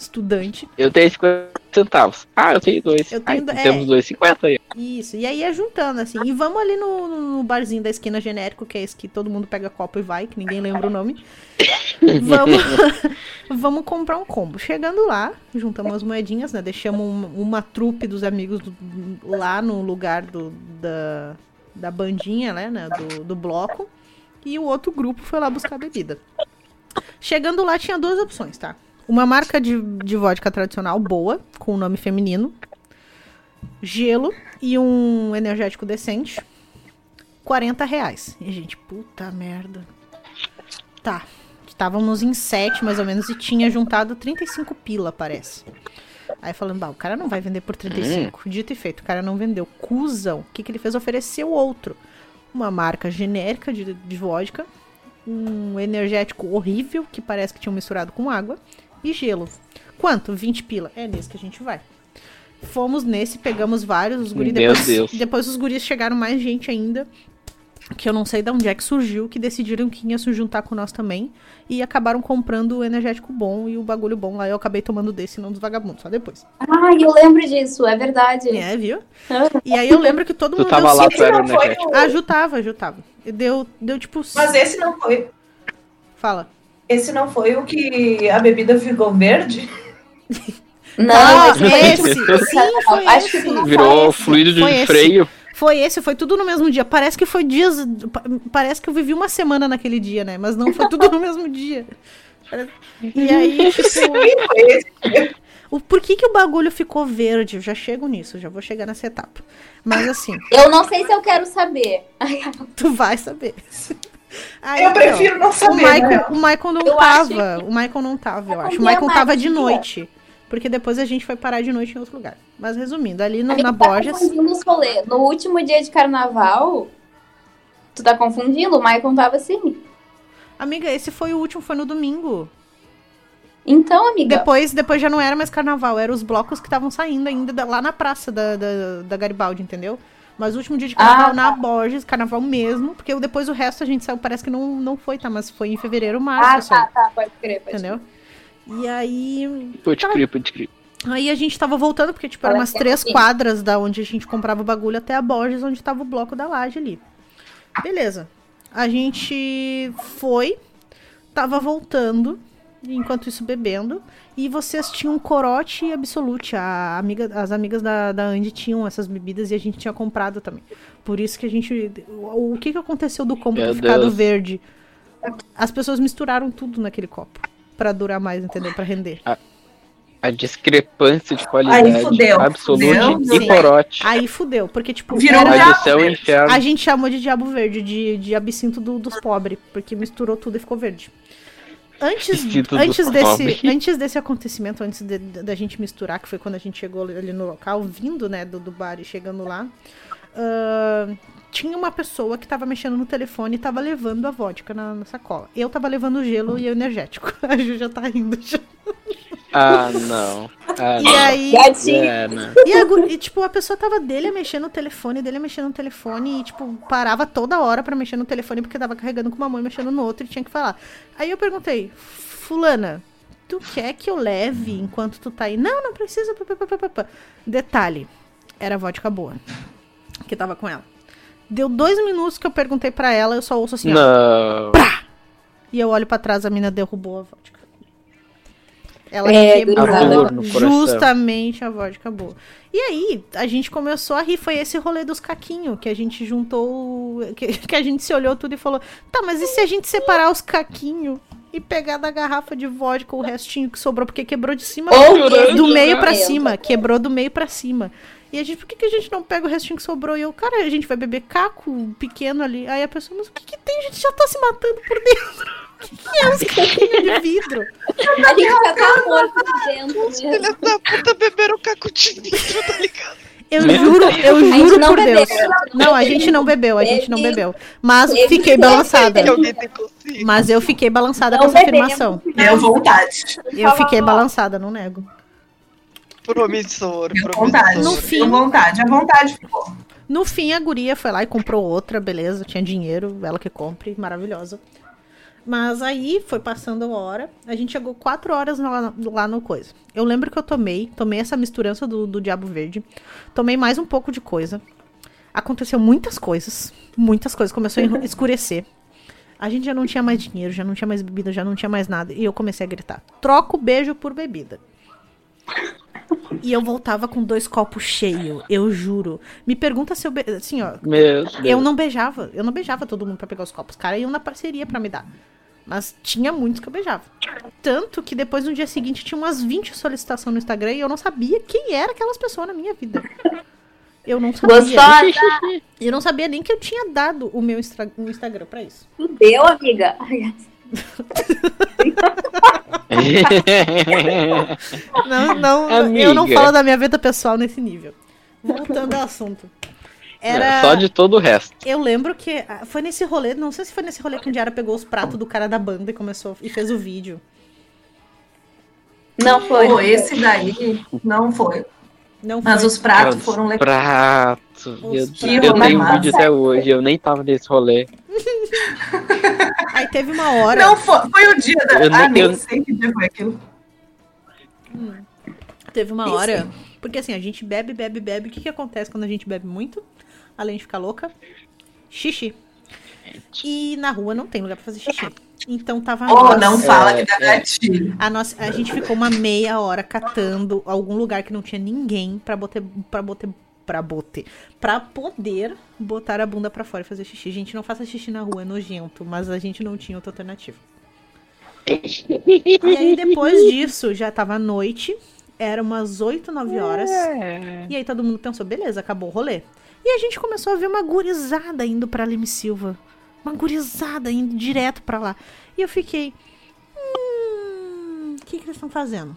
estudante. Eu tenho 50 centavos. Ah, eu tenho dois. Eu tenho do- temos é. dois 50 aí. Isso. E aí é juntando, assim. E vamos ali no, no barzinho da esquina genérico, que é esse que todo mundo pega copo e vai, que ninguém lembra o nome. Vamos, vamos comprar um combo. Chegando lá, juntamos as moedinhas, né? Deixamos uma, uma trupe dos amigos do- lá no lugar do, da, da bandinha, né? né, Do, do bloco. E o outro grupo foi lá buscar bebida. Chegando lá, tinha duas opções, tá? Uma marca de, de vodka tradicional boa, com o nome feminino. Gelo e um energético decente. 40 reais. E a gente, puta merda. Tá. Estávamos em 7, mais ou menos, e tinha juntado 35 pila, parece. Aí falando, bah, o cara não vai vender por 35. Dito e feito, o cara não vendeu. Cusão. O que, que ele fez? Ofereceu outro. Uma marca genérica de, de vodka. Um energético horrível, que parece que tinham misturado com água. E gelo. Quanto? 20 pila. É nesse que a gente vai. Fomos nesse, pegamos vários, os guris. Meu Depois, Deus. depois os guris chegaram mais gente ainda. Que eu não sei de onde é que surgiu, que decidiram que ia se juntar com nós também. E acabaram comprando o energético bom e o bagulho bom lá. Eu acabei tomando desse, não dos vagabundos, só depois. Ai, eu lembro disso, é verdade. É, viu? E aí eu lembro que todo Tu mundo tava deu lá, cinco- tu era o não foi energético. Ah, Jutava, Jutava. Deu, deu tipo. Mas esse não foi. Fala. Esse não foi o que a bebida ficou verde? Não, esse foi esse! tipo- Sim, foi Acho esse. que não Virou esse. fluido de Foi esse. freio. Foi esse, foi tudo no mesmo dia. Parece que foi dias. pa- Parece que eu vivi uma semana naquele dia, né? Mas não foi tudo no mesmo dia. E aí, tipo. Esse. O, por que, que o bagulho ficou verde? Eu já chego nisso, já vou chegar nessa etapa. Mas assim, Eu não sei se eu quero saber. tu vai saber. Aí, Eu então, prefiro não O saber. Michael, né? o Michael não Eu tava. O Michael não tava, eu acho. O Michael tava de noite. Porque depois a gente foi parar de noite em outro lugar. Mas resumindo, ali no- A gente na tá Borges. confundindo os rolês. No último dia de carnaval, tu tá confundindo? O Michael tava assim. Amiga, esse foi o último, foi no domingo. Então, amiga, Depois, depois já não era mais carnaval, eram os blocos que estavam saindo ainda da- lá na praça da, da, da Garibaldi, entendeu? Mas o último dia de carnaval Ah, na Borges, carnaval mesmo, porque depois o resto a gente saiu, parece que não, não foi, tá? Mas foi em fevereiro, março, Ah, aí, tá, tá, pode crer, pode entendeu? E aí. Pode crer, pode crer. Aí a gente tava voltando, porque, tipo, eram umas Parece três assim. quadras da onde a gente comprava o bagulho até a Borges, onde tava o bloco da laje ali. Beleza. A gente foi, tava voltando, enquanto isso bebendo, e vocês tinham corote e absolute. A amiga, as amigas da, da Andy tinham essas bebidas e a gente tinha comprado também. Por isso que a gente. O, o que, que aconteceu do combo Meu ter ficado Deus. verde? As pessoas misturaram tudo naquele copo. Pra durar mais, entendeu? Pra render. A discrepância de qualidade Aí fudeu, absoluta fudeu. e porote. Aí fudeu, porque, tipo, Virou era- verde. inferno. a gente chamou de diabo verde, de, de absinto do- dos pobres, porque misturou tudo e ficou verde. Antes, antes, desse, antes desse acontecimento, antes de- de- da gente misturar, que foi quando a gente chegou ali no local, vindo, né, do, do bar e chegando lá, ah, tinha uma pessoa que tava mexendo no telefone e tava levando a vodka na, na sacola. Eu tava levando o gelo e o energético. A Ju já tá rindo já. Ah, não. Ah, E não. aí. É, não. E, a e, tipo, a pessoa tava dele mexendo no telefone, dele mexendo no telefone, e, tipo, parava toda hora pra mexer no telefone, porque tava carregando com uma mão e mexendo no outro e tinha que falar. Aí eu perguntei, fulana, tu quer que eu leve enquanto tu tá aí? Não, não precisa. pá, pá, pá, pá, pá, pá." Detalhe, era vodka boa, que tava com ela. Deu dois minutos que eu perguntei pra ela, eu só ouço assim, ó, Não. e eu olho pra trás, a mina derrubou a vodka. Ela É, quebrou justamente a vodka boa. E aí, a gente começou a rir. Foi esse rolê dos caquinhos que a gente juntou. Que, que a gente se olhou tudo e falou: tá, mas e se a gente separar os caquinhos e pegar da garrafa de vodka o restinho que sobrou? Porque quebrou de cima Ou do meio pra Meu. cima. Quebrou do meio pra cima. E a gente, por que, que a gente não pega o restinho que sobrou? E eu, cara, a gente vai beber caco pequeno ali. Aí a pessoa, mas o que, que tem? A gente já tá se matando por dentro. O que, que é os caquinhos de vidro? A gente já tá morto de dentro. Filha da puta beberam caco de vidro, tá ligado? Eu juro, eu juro por bebeu, Deus. Não, a gente não bebeu, a gente não bebeu. Mas fiquei que balançada. Mas eu fiquei balançada com essa afirmação. Deu vontade. Eu fiquei balançada, não nego. Promissor, Deu vontade. No promissor. fim- vontade. A vontade ficou. No fim, a guria foi lá e comprou outra, beleza, tinha dinheiro, ela que compre, maravilhosa. Mas aí foi passando a hora, a gente chegou quatro horas lá, lá no coisa. Eu lembro que eu tomei, tomei essa misturança do, do Diabo Verde, tomei mais um pouco de coisa. Aconteceu muitas coisas, muitas coisas, começou a escurecer. A gente já não tinha mais dinheiro, já não tinha mais bebida, já não tinha mais nada. E eu comecei a gritar: troco beijo por bebida. E eu voltava com dois copos cheios, eu juro. Me pergunta se eu. Be... Assim, ó. Meu Deus. Eu não beijava. Eu não beijava todo mundo pra pegar os copos. Os caras iam na parceria pra me dar. Mas tinha muitos que eu beijava. Tanto que depois no dia seguinte tinha umas 20 solicitações no Instagram e eu não sabia quem era aquelas pessoas na minha vida. Eu não sabia. Gostosa! Eu não sabia nem que eu tinha dado o meu Instagram pra isso. Fudeu, amiga. Não, não, eu não Amiga. falo da minha vida pessoal nesse nível. Voltando ao assunto. Era. Só de todo o resto. Eu lembro que ah, foi nesse rolê, não sei se foi nesse rolê que o Diara pegou os pratos do cara da banda e começou e fez o vídeo. Não foi. Pô, esse daí não foi. Não foi. Mas os pratos Os foram legais. Pratos. Meu Os Deus. pratos. Eu tenho Massa. vídeo até hoje, eu nem tava nesse rolê. Aí teve uma hora. Não foi, foi o dia da. Eu ah, nem eu- sei que dia foi aquilo. Teve uma Nem hora. Porque assim, a gente bebe, bebe, bebe. O que, que acontece quando a gente bebe muito? Além de ficar louca? Xixi. E na rua não tem lugar pra fazer xixi. Então tava. Oh, nós- não fala É, que dá é. gatilho. A, nossa, a gente ficou uma meia hora catando algum lugar que não tinha ninguém pra botar. Pra botar. Pra botar. Pra poder botar a bunda pra fora e fazer xixi. Gente, não faça xixi na rua, é nojento. Mas a gente não tinha outra alternativa. E aí, depois disso, já tava noite. Era umas 8, 9 horas. E aí todo mundo pensou, beleza, acabou o rolê. E a gente começou a ver uma gurizada indo pra Leme Silva. Uma gurizada indo direto pra lá. E eu fiquei. Hum. O que, que eles estão fazendo?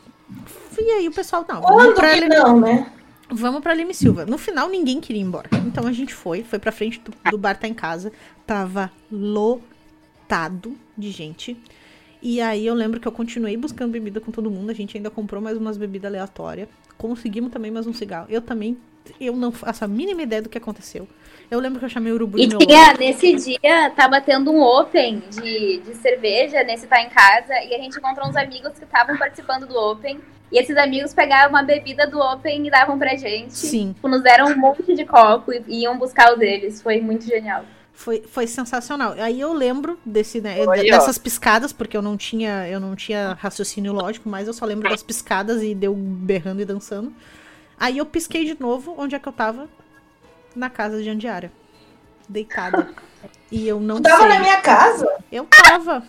E aí o pessoal, não, vamos Quando pra, que não, né? vamos pra Leme Silva. No final ninguém queria ir embora. Então a gente foi, foi pra frente do, do bar tá em casa. Tava lotado de gente. E aí eu lembro que eu continuei buscando bebida com todo mundo. A gente ainda comprou mais umas bebidas aleatórias. Conseguimos também mais um cigarro. Eu também, eu não faço a mínima ideia do que aconteceu. Eu lembro que eu chamei o urubu de E meu tinha, nesse dia, tava tendo um open de, de cerveja nesse Tá em Casa, e a gente encontrou uns amigos que estavam participando do open, e esses amigos pegavam uma bebida do open e davam pra gente. Sim. Tipo, nos deram um monte de copo e e iam buscar o deles. Foi muito genial. Foi, foi sensacional. Aí eu lembro desse, né, ó. dessas piscadas, porque eu não tinha, eu não tinha raciocínio lógico, mas eu só lembro das piscadas e deu berrando e dançando. Aí eu pisquei de novo, onde é que eu tava? Na casa de Andiara. Deitada. E eu não Tu tava sei. na minha casa? Eu tava.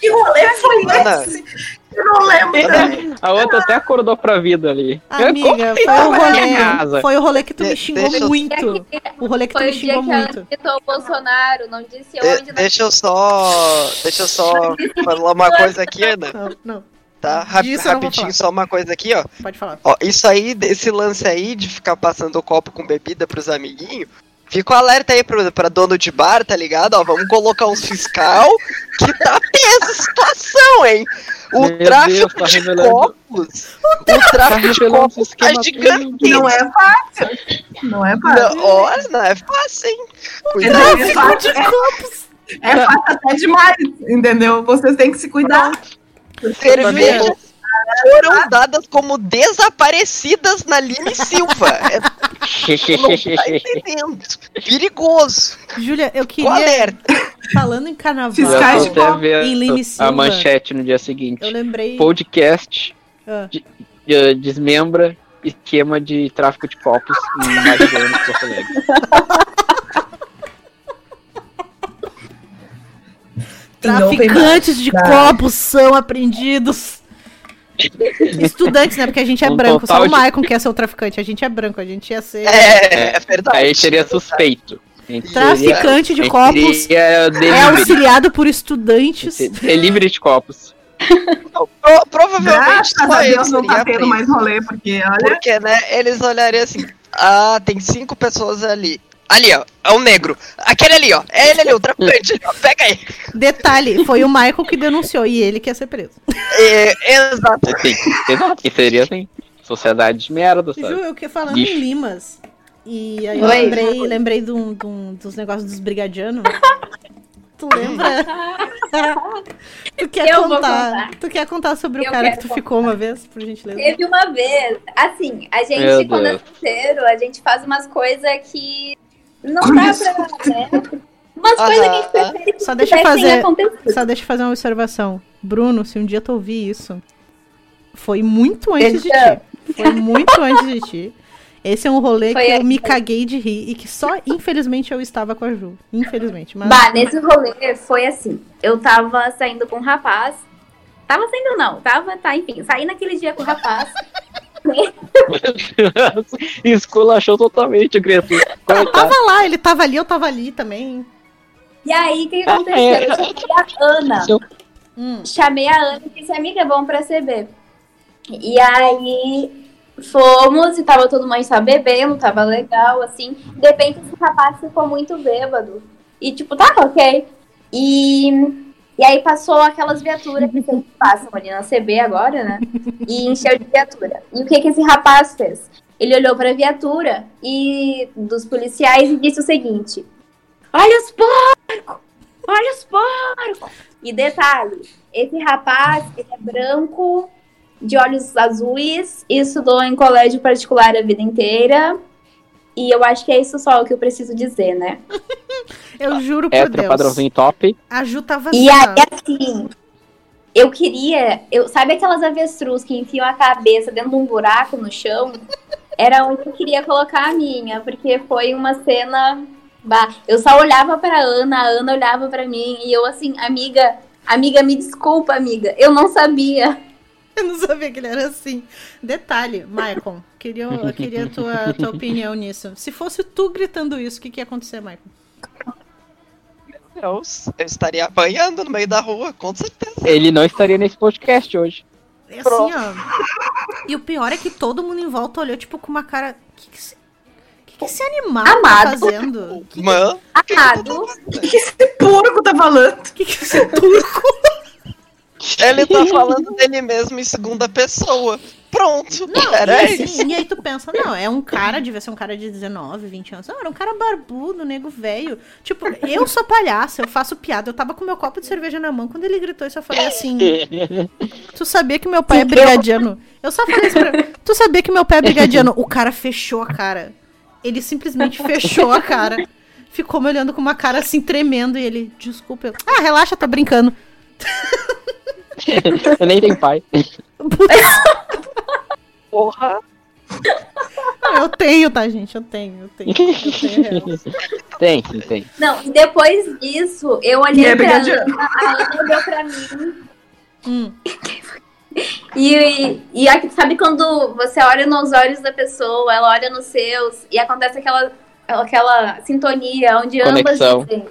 Que rolê foi Ana. esse? Eu não lembro. Ana, A outra até acordou pra vida ali. Amiga, foi o rolê. Foi o rolê que tu me De- xingou deixa eu- muito. O rolê que tu Foi me o dia xingou que muito. citou o Bolsonaro, não disse De- onde. deixa eu só. Deixa eu só falar uma coisa aqui, Ana. Não, não, Tá? Rap- vou rapidinho, só uma coisa aqui, ó. pode falar. Ó, isso aí, esse lance aí de ficar passando o copo com bebida pros amiguinhos. Fica o alerta aí pro, pra dono de bar, tá ligado? Ó, vamos colocar uns fiscal que tá tensa a situação, hein? O Meu tráfico Deus, tá de revelando- copos. O tráfico de revelando copos tá gigante. Não é fácil. Não é fácil. Não, olha, não é fácil, hein? É, Cuidado. é fácil, é, é fácil até demais, entendeu? Vocês têm que se cuidar. Cervejas foram dadas como desaparecidas na Line Silva. É, não tá entendendo. Perigoso. Júlia, eu queria. alerta. Falando em carnaval, Fiscais Eu de até copo. ver Em Lime a Silva. manchete no dia seguinte. eu lembrei. Podcast Ah, eh, desmembra esquema de tráfico de copos em Mariana, Porto Alegre. traficantes de Não. copos são apreendidos. Estudantes, né? Porque a gente é Um branco. Só o de- Maicon quer ser o traficante. A gente é branco. A gente ia ser É, é verdade. Aí seria suspeito. Traficante de seria- a copos. É auxiliado por estudantes. Delivery de copos. Pro- provavelmente Graças só a Deus não tá tendo preso. mais rolê, porque olha. Porque, né, eles olhariam assim, ah, tem cinco pessoas ali. Ali, ó, é um negro. Aquele ali, ó, é ele ali, o traficante. Pega aí. Detalhe, foi o Michael que denunciou e ele quer ser preso. É, exato. Sim, exato. E seria assim. Sociedade de merda, Ju, sabe? eu que falando Lixo. em Limas. E aí eu Oi. lembrei, lembrei de um- dos negócios dos brigadianos. Tu lembra? tu quer Eu contar? contar. Tu quer contar sobre o cara que tu contar. ficou uma vez, por gentileza? Teve uma vez, assim, a gente, Meu quando é solteiro, a gente faz umas coisas que não dá pra, né? Umas coisas que a gente prefere que Só deixa fazer-. Só deixa eu fazer uma observação. Bruno, se um dia tu ouvir isso, foi muito antes de Então. ti. Foi muito antes de ti. Esse é um rolê Foi que eu aí. me caguei de rir e que só, infelizmente, eu estava com a Ju. Infelizmente. Mas Bah, nesse rolê foi assim. Eu tava saindo com um rapaz. Tava saindo não, tava, tá, enfim, saí naquele dia com o rapaz. Esculachou totalmente a criatura. eu tava lá, ele tava ali, eu tava ali também. E aí, o que aconteceu? Eu chamei a Ana. Seu- Hum. Chamei a Ana e disse, amiga, vamos pra CB. E aí fomos e tava todo mundo só bebendo, tava legal, assim. De repente esse rapaz ficou muito bêbado. E tipo, tá ok. E, e aí passou aquelas viaturas que sempre passam ali na CB agora, né? E encheu de viatura. E o que que esse rapaz fez? Ele olhou pra viatura e dos policiais e disse o seguinte: Olha os porcos! Olha os porcos! E detalhe, esse rapaz, ele é branco, de olhos azuis, estudou em colégio particular a vida inteira. E eu acho que é isso só o que eu preciso dizer, né? Eu juro por Hétero, Deus. padrãozinho top. A Ju tava E assim, aí, assim, eu queria. Eu, sabe aquelas avestruz que enfiam a cabeça dentro de um buraco no chão? Era onde eu queria colocar a minha, porque foi uma cena. Bah, eu só olhava pra Ana, a Ana olhava pra mim, e eu assim, amiga, amiga, me desculpa, amiga, eu não sabia. Eu não sabia que ele era assim. Detalhe, Maicon, queria, eu queria a tua, tua opinião nisso. Se fosse tu gritando isso, o que, que ia acontecer, Maicon? Eu, eu estaria apanhando no meio da rua, com certeza. Ele não estaria nesse podcast hoje. É assim, ó. E o pior é que todo mundo em volta olhou, tipo, com uma cara. O que, que, esse, que, que esse animal Amado. tá fazendo? O Mano, Amado, O que que esse porco tá falando? que, que esse turco? Ele tá falando dele mesmo em segunda pessoa. Pronto, era e, isso. assim, e aí tu pensa, não, é um cara, devia ser um cara de 19, 20 anos. Não, era um cara barbudo, nego velho. Tipo, eu sou palhaça, eu faço piada. Eu tava com meu copo de cerveja na mão. Quando ele gritou isso, eu falei assim: Tu sabia que meu pai é brigadiano? Eu só falei isso pra Tu sabia que meu pai é brigadiano? O cara fechou a cara. Ele simplesmente fechou a cara. Ficou me olhando com uma cara assim, tremendo. E ele, desculpa. Eu, ah, relaxa, tô brincando. Eu nem tenho pai. Porra. Eu tenho, tá, gente? Eu tenho, eu tenho. Eu tenho. Tem, tem. não, e depois disso, eu olhei é pra. Ana, a Ana olhou pra mim Hum. E, e, e aqui, sabe quando você olha nos olhos da pessoa, ela olha nos seus, e acontece aquela, aquela sintonia onde Conexão. ambas dizem,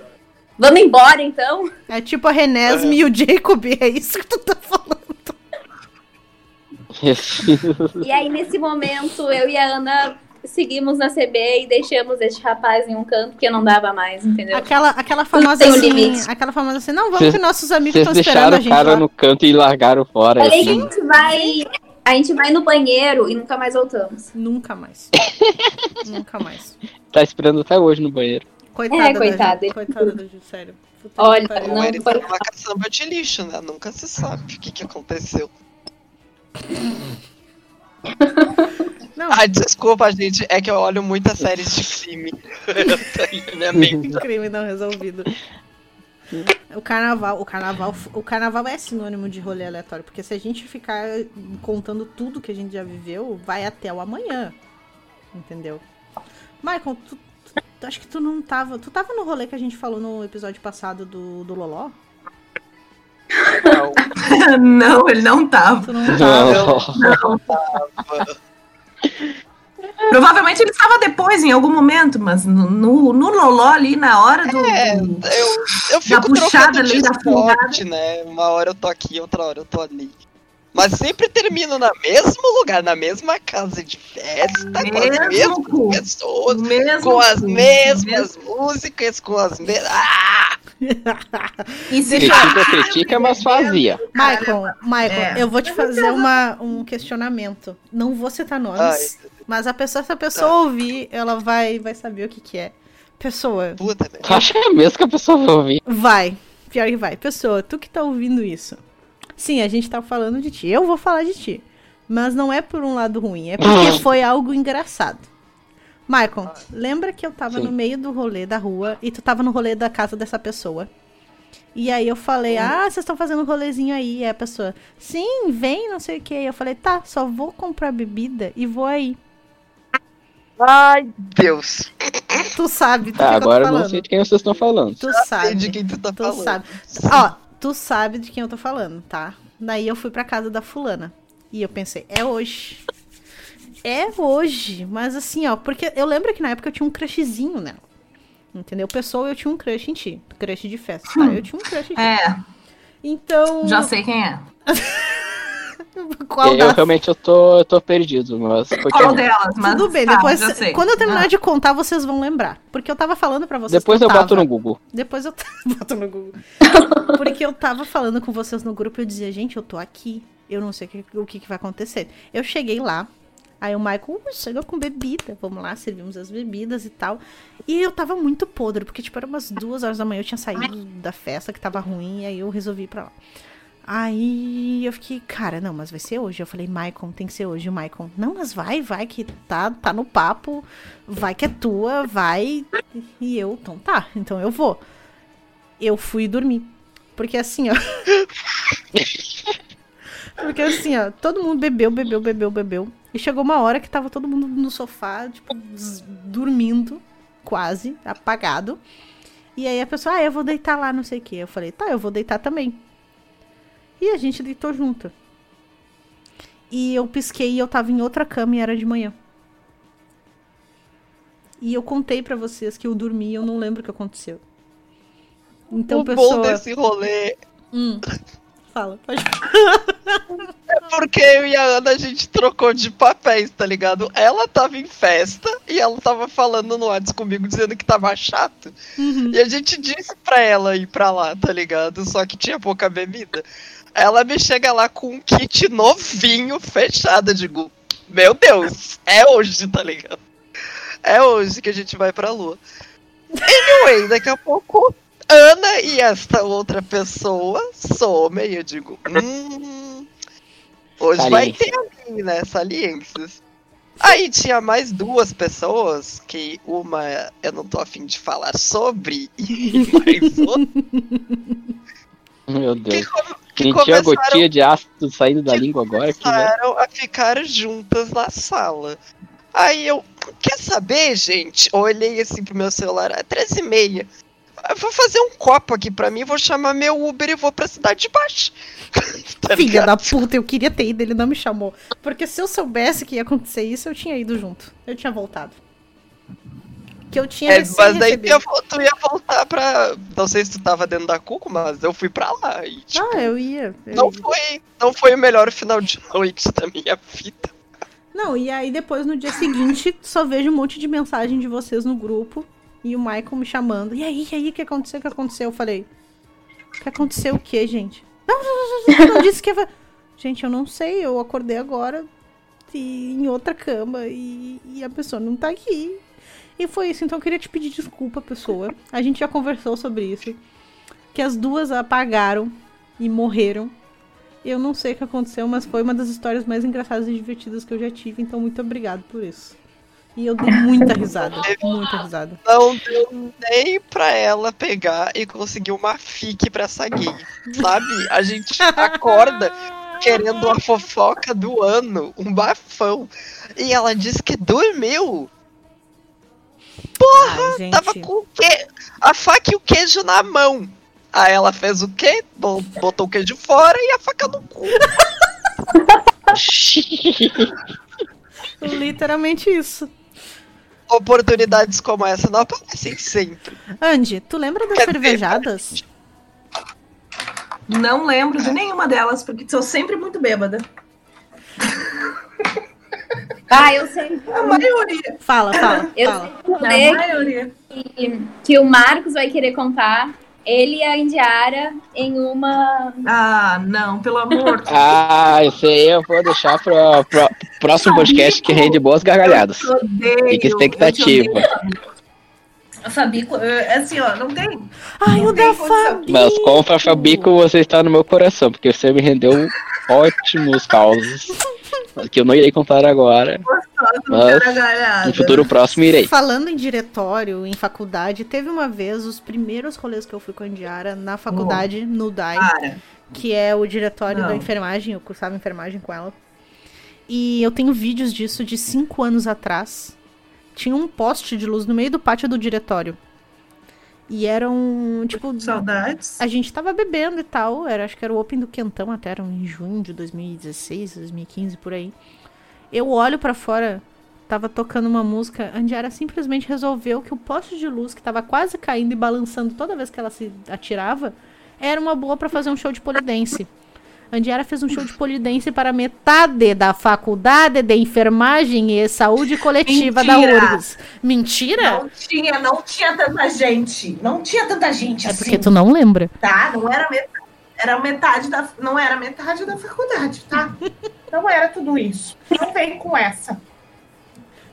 vamos embora então? É tipo a Renesme e o Jacob, é isso que tu tá falando. E aí, nesse momento, eu e a Ana seguimos na CB e deixamos este rapaz em um canto porque não dava mais, entendeu? Aquela, aquela famosa assim, limite. aquela famosa assim, não, vamos Vocês- que nossos amigos estão esperando deixaram a o gente cara lá. no canto e largaram fora. Falei que a assim. gente vai. A gente vai no banheiro e nunca mais voltamos. Nunca mais. Nunca mais. Tá esperando até hoje no banheiro. Coitada É, da coitada. Ju, Coitada da Ju, sério. Puta Olha. Ou Não, ele foi- tá numa caçamba de lixo, né? Nunca se sabe o que, que aconteceu. Não, Ai, desculpa, gente. É que eu olho muitas séries de crime. Crime não resolvido. O carnaval, o carnaval, o carnaval é sinônimo de rolê aleatório, porque se a gente ficar contando tudo que a gente já viveu, vai até o amanhã. Entendeu? Michael, tu- acho que tu não tava. Tu tava no rolê que a gente falou no episódio passado do, do Loló? Não, Não, ele não tava. Tu não tava. Não. Provavelmente ele estava depois, em algum momento, mas no, no, no Loló ali, na hora do. É, eu, eu fico puxada trocando de ali, da spot, né? Uma hora eu tô aqui, outra hora eu tô ali. Mas sempre termino no mesmo lugar, na mesma casa de festa, com as Mesmo mesmas cu. pessoas, mesmo com as cu, mesmas músicas, com as mesmas. Ah! Critica, critica, mas fazia. Michael, Michael, É. eu vou te fazer uma, um questionamento. Não vou citar nomes, mas a pessoa, se a pessoa Tá. ouvir, ela vai, vai saber o que, que é. Pessoa, Puta, velho. Tu acha mesmo que a pessoa vai ouvir? vai. Pior que vai. Pessoa, tu que tá ouvindo isso. Sim, a gente tá falando de ti. Eu vou falar de ti. Mas não é por um lado ruim, é porque foi algo engraçado. Michael, lembra que eu tava Sim. no meio do rolê da rua e tu tava no rolê da casa dessa pessoa? E aí eu falei, ah, vocês estão fazendo um rolezinho aí. E a pessoa, sim, vem, não sei o que. Eu falei, tá, só vou comprar bebida e vou aí. Ai, Deus. Tu sabe do Tá, que, que eu agora eu não sei de quem vocês estão falando. Tu Sei sabe. de quem tu tá Tu falando. sabe. Ó, tu sabe de quem eu tô falando, tá? Daí eu fui pra casa da fulana. E eu pensei, é hoje. É hoje. Mas assim, ó, porque eu lembro que na época eu tinha um crushzinho nela. Entendeu? Pessoa, eu tinha um crush em ti. Crush de festa, tá? Eu tinha um crush em ti. É, Então. já sei quem é. Qual eu das? realmente eu tô, eu tô perdido, mas Qual delas? Mas, Tudo bem, tá, depois. já sei. Quando eu terminar Ah. de contar, vocês vão lembrar. Porque eu tava falando pra vocês. Depois eu tava. boto no Google. Depois eu boto no Google. Porque eu tava falando com vocês no grupo e eu dizia, gente, eu tô aqui. Eu não sei o que, o que, que vai acontecer. Eu cheguei lá. Aí o Michael "Uh, chegou com bebida. Vamos lá, servimos as bebidas e tal. E eu tava muito podre, porque, tipo, era umas duas horas da manhã. Eu tinha saído da festa que tava ruim. E aí eu resolvi ir pra lá. Aí eu fiquei, cara, não, mas vai ser hoje. Eu falei, Maicon, tem que ser hoje, o Maicon. Não, mas vai, vai, que tá, tá no papo. Vai que é tua, vai. E eu, então tá, então eu vou. Eu fui dormir. Porque assim, ó. Porque assim, ó, todo mundo bebeu, bebeu, bebeu, bebeu. E chegou uma hora que tava todo mundo no sofá, tipo, dormindo, quase, apagado. E aí a pessoa, ah, eu vou deitar lá, não sei o quê. Eu falei, tá, eu vou deitar também. E a gente deitou junto. E eu pisquei e eu tava em outra cama e era de manhã. E eu contei pra vocês que eu dormi e eu não lembro o que aconteceu. Então, o bom pessoa. desse rolê Hum, fala, pode é porque eu e a Ana a gente trocou de papéis, tá ligado? Ela tava em festa e ela tava falando no WhatsApp comigo dizendo que tava chato. Uhum. E a gente disse pra ela ir pra lá, tá ligado? Só que tinha pouca bebida. Ela me chega lá com um kit novinho, fechado. Eu digo, meu Deus, é hoje, tá ligado? É hoje que a gente vai pra lua. Anyway, daqui a pouco, Ana e esta outra pessoa somem. E eu digo, hum, hoje vai ter ali, né? Saliências. Aí tinha mais duas pessoas, que uma eu não tô afim de falar sobre, e mais outra Meu que, Deus. come- que Sentiu a gotinha de ácido saindo da língua agora né? começaram a ficar juntas na sala. Aí eu, quer saber, gente? Eu olhei assim pro meu celular, é 13 e meia. eu vou fazer um copo aqui pra mim, vou chamar meu Uber e vou pra cidade de baixo. Tá Filha ligado? da puta, eu queria ter ido, ele não me chamou. Porque se eu soubesse que ia acontecer isso, eu tinha ido junto. Eu tinha voltado. Que eu tinha É, mas daí tu ia, tu ia voltar pra. Não sei se tu tava dentro da Cuco, mas eu fui pra lá. E, tipo, Ah, eu ia. eu não, ia. foi, não foi o melhor final de noite da minha vida. Não, e aí depois no dia seguinte, só vejo um monte de mensagem de vocês no grupo e o Michael me chamando. E aí, e aí, o que aconteceu? O que aconteceu? Eu falei, o que aconteceu o quê, gente? Não, não, não, não, não, não disse que ia... Gente, eu não sei, eu acordei agora e, em outra cama e, e a pessoa não tá aqui. E foi isso, então eu queria te pedir desculpa, pessoa. A gente já conversou sobre isso. Que as duas apagaram e morreram. Eu não sei o que aconteceu, mas foi uma das histórias mais engraçadas e divertidas que eu já tive, então muito obrigado por isso. E eu dei muita risada, muita risada. Não deu nem pra ela pegar e conseguir uma fique pra essa gay. Sabe? A gente acorda querendo a fofoca do ano, um bafão. E ela disse que dormiu. Ai, gente. Tava com o quê? A faca e o queijo na mão. Aí ela fez o quê? Bo- Botou o queijo fora e a faca no cu. Literalmente isso. Oportunidades como essa não aparecem sempre. Andy, tu lembra das Quer dizer, cervejadas? Não lembro de nenhuma delas, porque sou sempre muito bêbada. Ah, eu sei. A maioria. Fala, fala, Eu fala. sei A rolê maioria. que, que o Marcos vai querer contar. Ele e a Indiara em uma. Ah, não, pelo amor de Ah, isso aí eu vou deixar pro, pro próximo podcast que rende boas gargalhadas. Deus. Eu te odeio. Fica expectativa. A Fabico, é assim, ó, não tem. Ai, Não o tem da condição. Fabi. Mas com o Fabico você está no meu coração, porque você me rendeu ótimos causos. Que eu não irei contar agora. Mas. No futuro próximo irei. Falando em diretório, em faculdade, teve uma vez os primeiros rolês que eu fui com a Indiara na faculdade, no DAI, Para. que é o diretório Não. da enfermagem, eu cursava enfermagem com ela. E eu tenho vídeos disso de cinco anos atrás. Tinha um poste de luz no meio do pátio do diretório. E era um, tipo, Saudades. a gente tava bebendo e tal, era, acho que era o Open do Quentão até, era em junho de 2016, 2015, por aí. Eu olho pra fora, tava tocando uma música, a Andiara simplesmente resolveu que o poste de luz que tava quase caindo e balançando toda vez que ela se atirava, era uma boa pra fazer um show de polidense. Andiara fez um show de polidense para metade da faculdade de enfermagem e saúde coletiva da Mentira! URGS. Mentira? Não tinha, não tinha tanta gente. Não tinha tanta gente É assim. porque tu não lembra. Tá? Não era metade. Era metade da. Não era metade da faculdade, tá? Não era tudo isso. Não vem com essa.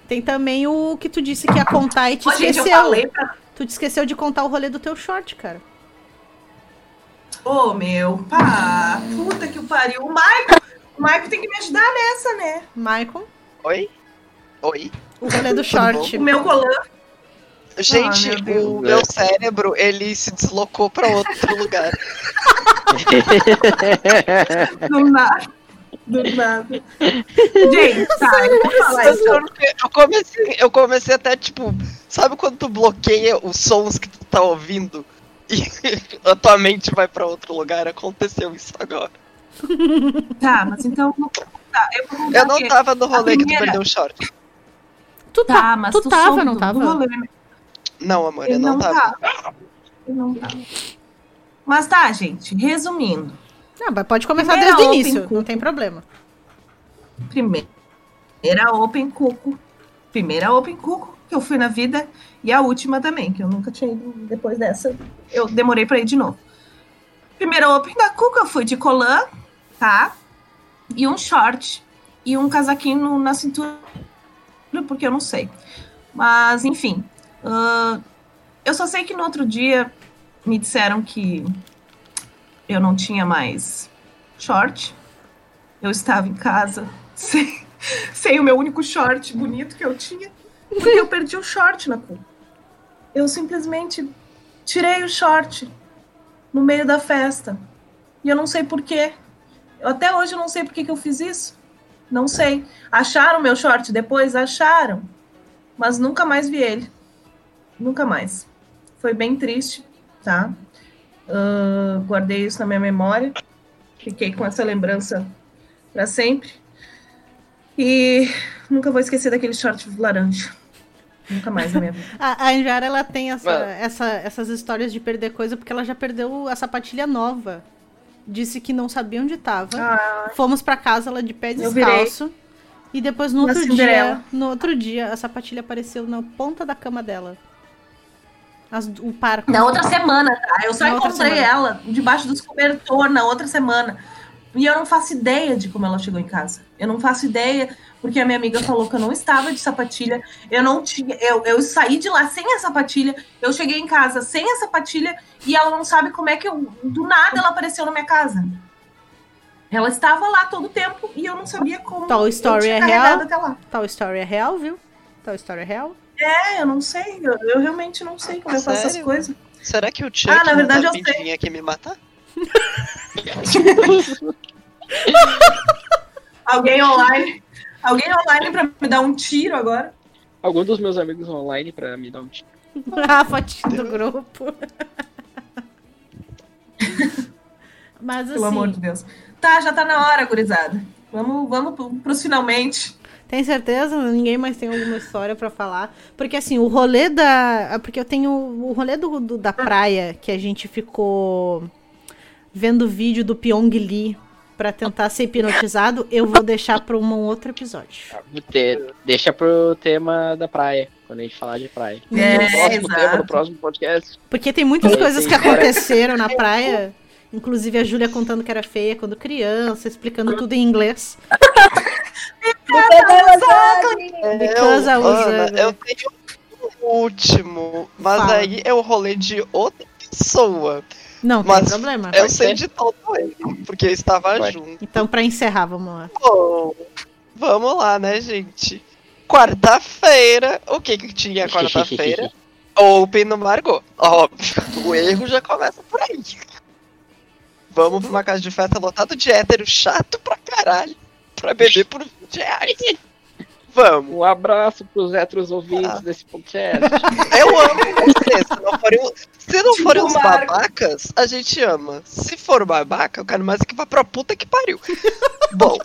Tem também o que tu disse que ia contar e te Ô, gente, eu esqueceu. falei pra. Tu te esqueceu de contar o rolê do teu short, cara. Ô, meu, pá. Puta que o pariu. O Michael. O Michael tem que me ajudar nessa, né? Michael, Oi? Oi? o rolê do short. O meu colã. Gente, meu Deus. o meu cérebro, ele se deslocou pra outro lugar. Do nada. Do nada. Gente, tá, eu falar isso. Eu comecei, eu comecei até, tipo, sabe quando tu bloqueia os sons que tu tá ouvindo e a tua mente vai pra outro lugar? Aconteceu isso agora. Tá, mas então. Tá, eu Eu não tava no rolê que tu primeira- perdeu o short. Tu, tá, Tá, mas tu tu tava, não tava? rolê. Não, amor, Ele eu não, não tava. Ele não tá. Mas tá, gente, resumindo. Não, mas pode começar Primeira desde o início, com- não tem problema. Primeira Open Cuco. Primeira Open Cuco que eu fui na vida. E a última também, que eu nunca tinha ido depois dessa. Eu demorei pra ir de novo. Primeira Open da Cuco, eu fui de colã, tá? E um short. E um casaquinho na cintura, porque eu não sei. Mas, enfim. ahn, eu só sei que no outro dia me disseram que eu não tinha mais short. Eu estava em casa sem, sem o meu único short bonito que eu tinha, porque eu perdi o short na cu. Eu simplesmente tirei o short no meio da festa. E eu não sei porquê. Até hoje eu não sei por que eu fiz isso. Não sei. Acharam meu short depois? Acharam. Mas nunca mais vi ele. Nunca mais. Foi bem triste. tá? Ah, guardei isso na minha memória. Fiquei com essa lembrança para sempre. E nunca vou esquecer daquele short laranja. Nunca mais na minha vida. A, a Anjara, ela tem essa, essa- essas histórias de perder coisa porque ela já perdeu a sapatilha nova. Disse que não sabia onde tava. Ah, Fomos pra casa, ela de pé descalço. E depois no outro dia, no outro dia, a sapatilha apareceu na ponta da cama dela. As- o par. na outra semana, tá? Eu só Na encontrei ela debaixo dos cobertor na outra semana. E eu não faço ideia de como ela chegou em casa. Eu não faço ideia, porque a minha amiga falou que eu não estava de sapatilha. Eu não tinha. Eu, eu saí de lá sem a sapatilha. Eu cheguei em casa sem a sapatilha e ela não sabe como é que eu. Do nada ela apareceu na minha casa. Ela estava lá todo o tempo e eu não sabia como. Tal tinha é real? Até lá. Tal história é real, viu? Tal história é real. É, eu não sei. Eu, eu realmente não sei como eu faço essas coisas. Será que o Chuck Ah, na verdade, não eu tá sei. vinha aqui me matar? Alguém online. Alguém online pra me dar um tiro agora. Algum dos meus amigos online pra me dar um tiro. a fotinha do grupo. Mas assim, Pelo amor de Deus. Tá, já tá na hora, gurizada. Vamos, vamos pro- pros finalmente. tem certeza? Ninguém mais tem alguma história pra falar? Porque assim, o rolê da. Porque eu tenho o rolê do, do- da praia que a gente ficou vendo vídeo do Pyong Lee pra tentar ser hipnotizado, eu vou deixar pra um outro episódio. Ter- Deixa pro tema da praia, quando a gente falar de praia. É, no próximo tema, exato. no próximo podcast. Porque tem muitas coisas que aconteceram na praia. Inclusive a Júlia contando que era feia quando criança, explicando tudo em inglês. Because I was ugly. eu tenho um último, mas Fala. aí é o rolê de outra pessoa. Não, tem Mas problema. Eu sei de todo ele, porque eu estava Vai. junto. Então, pra encerrar, vamos lá. Bom, vamos lá, né, gente? Quarta-feira, o que que tinha quarta-feira? Open no Margot. Óbvio, o erro já começa por aí. Vamos pra uma casa de festa lotada de hétero chato pra caralho, pra beber por 20 reais. Vamos. Um abraço pros héteros ouvintes Ah. desse podcast. Eu amo vocês. Se não forem, se não forem uns Marco. babacas, a gente ama. Se for babaca, eu quero mais que vá pra puta que pariu. Bom,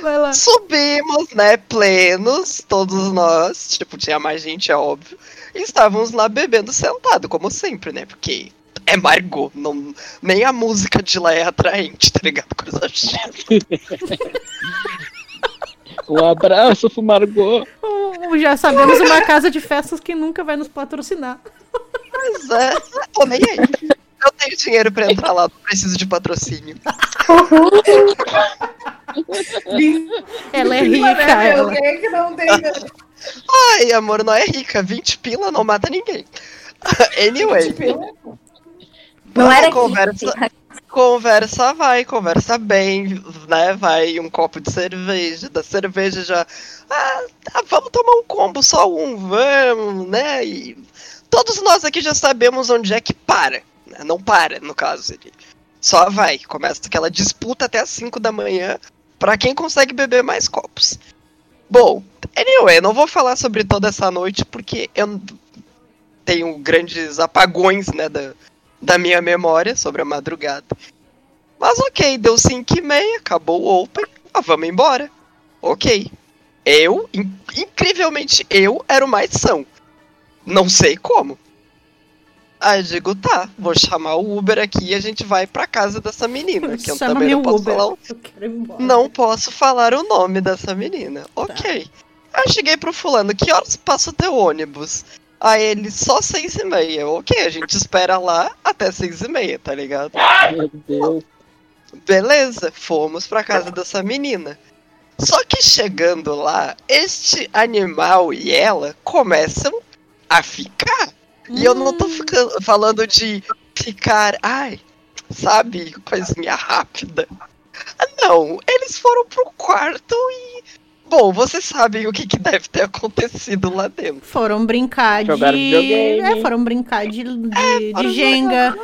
Vai lá. subimos, né, plenos, todos nós. Tipo, tinha mais gente, é óbvio. E estávamos lá bebendo sentado, como sempre, né? Porque é Margot. Não, nem a música de lá é atraente, tá ligado? Coisa chata. Um abraço pro Margot. Uh, Já sabemos uma casa de festas que nunca vai nos patrocinar. Mas é, tô nem aí. Eu tenho dinheiro pra entrar lá, não preciso de patrocínio. Ela é né, rica, ela. Quem é que não tem. Ai, amor, não é rica. 20 pila não mata ninguém. Anyway, Não era conversa, conversa vai, conversa bem, né? Vai um copo de cerveja, da cerveja já. Ah, tá, vamos tomar um combo, só um, vamos, né? E todos nós aqui já sabemos onde é que para. né? Não para, no caso. Ele só vai. Começa aquela disputa até as 5 da manhã pra quem consegue beber mais copos. Bom, anyway, não vou falar sobre toda essa noite porque eu tenho grandes apagões, né, da, da minha memória sobre a madrugada. Mas ok, deu 5 e meia, acabou o Open, ah, vamos embora. Ok. Eu, in- incrivelmente, eu era o mais são. Não sei como. Aí eu digo, tá, vou chamar o Uber aqui e a gente vai pra casa dessa menina. Que eu Chama também não posso Uber. falar o não posso falar o nome dessa menina. Ok. Eu cheguei pro fulano, que horas passa o teu ônibus? Aí ele, só seis e meia. Ok, a gente espera lá até seis e meia, tá ligado? Meu Deus. Beleza, fomos pra casa dessa menina. Só que chegando lá, este animal e ela começam a ficar. E eu não tô Hum. ficando, falando de ficar, ai, sabe, coisinha rápida. Não, eles foram pro quarto e. Bom, vocês sabem o que, que deve ter acontecido lá dentro. Foram brincar de. Jogaram videogame. É, foram brincar de, de, de foram Jenga.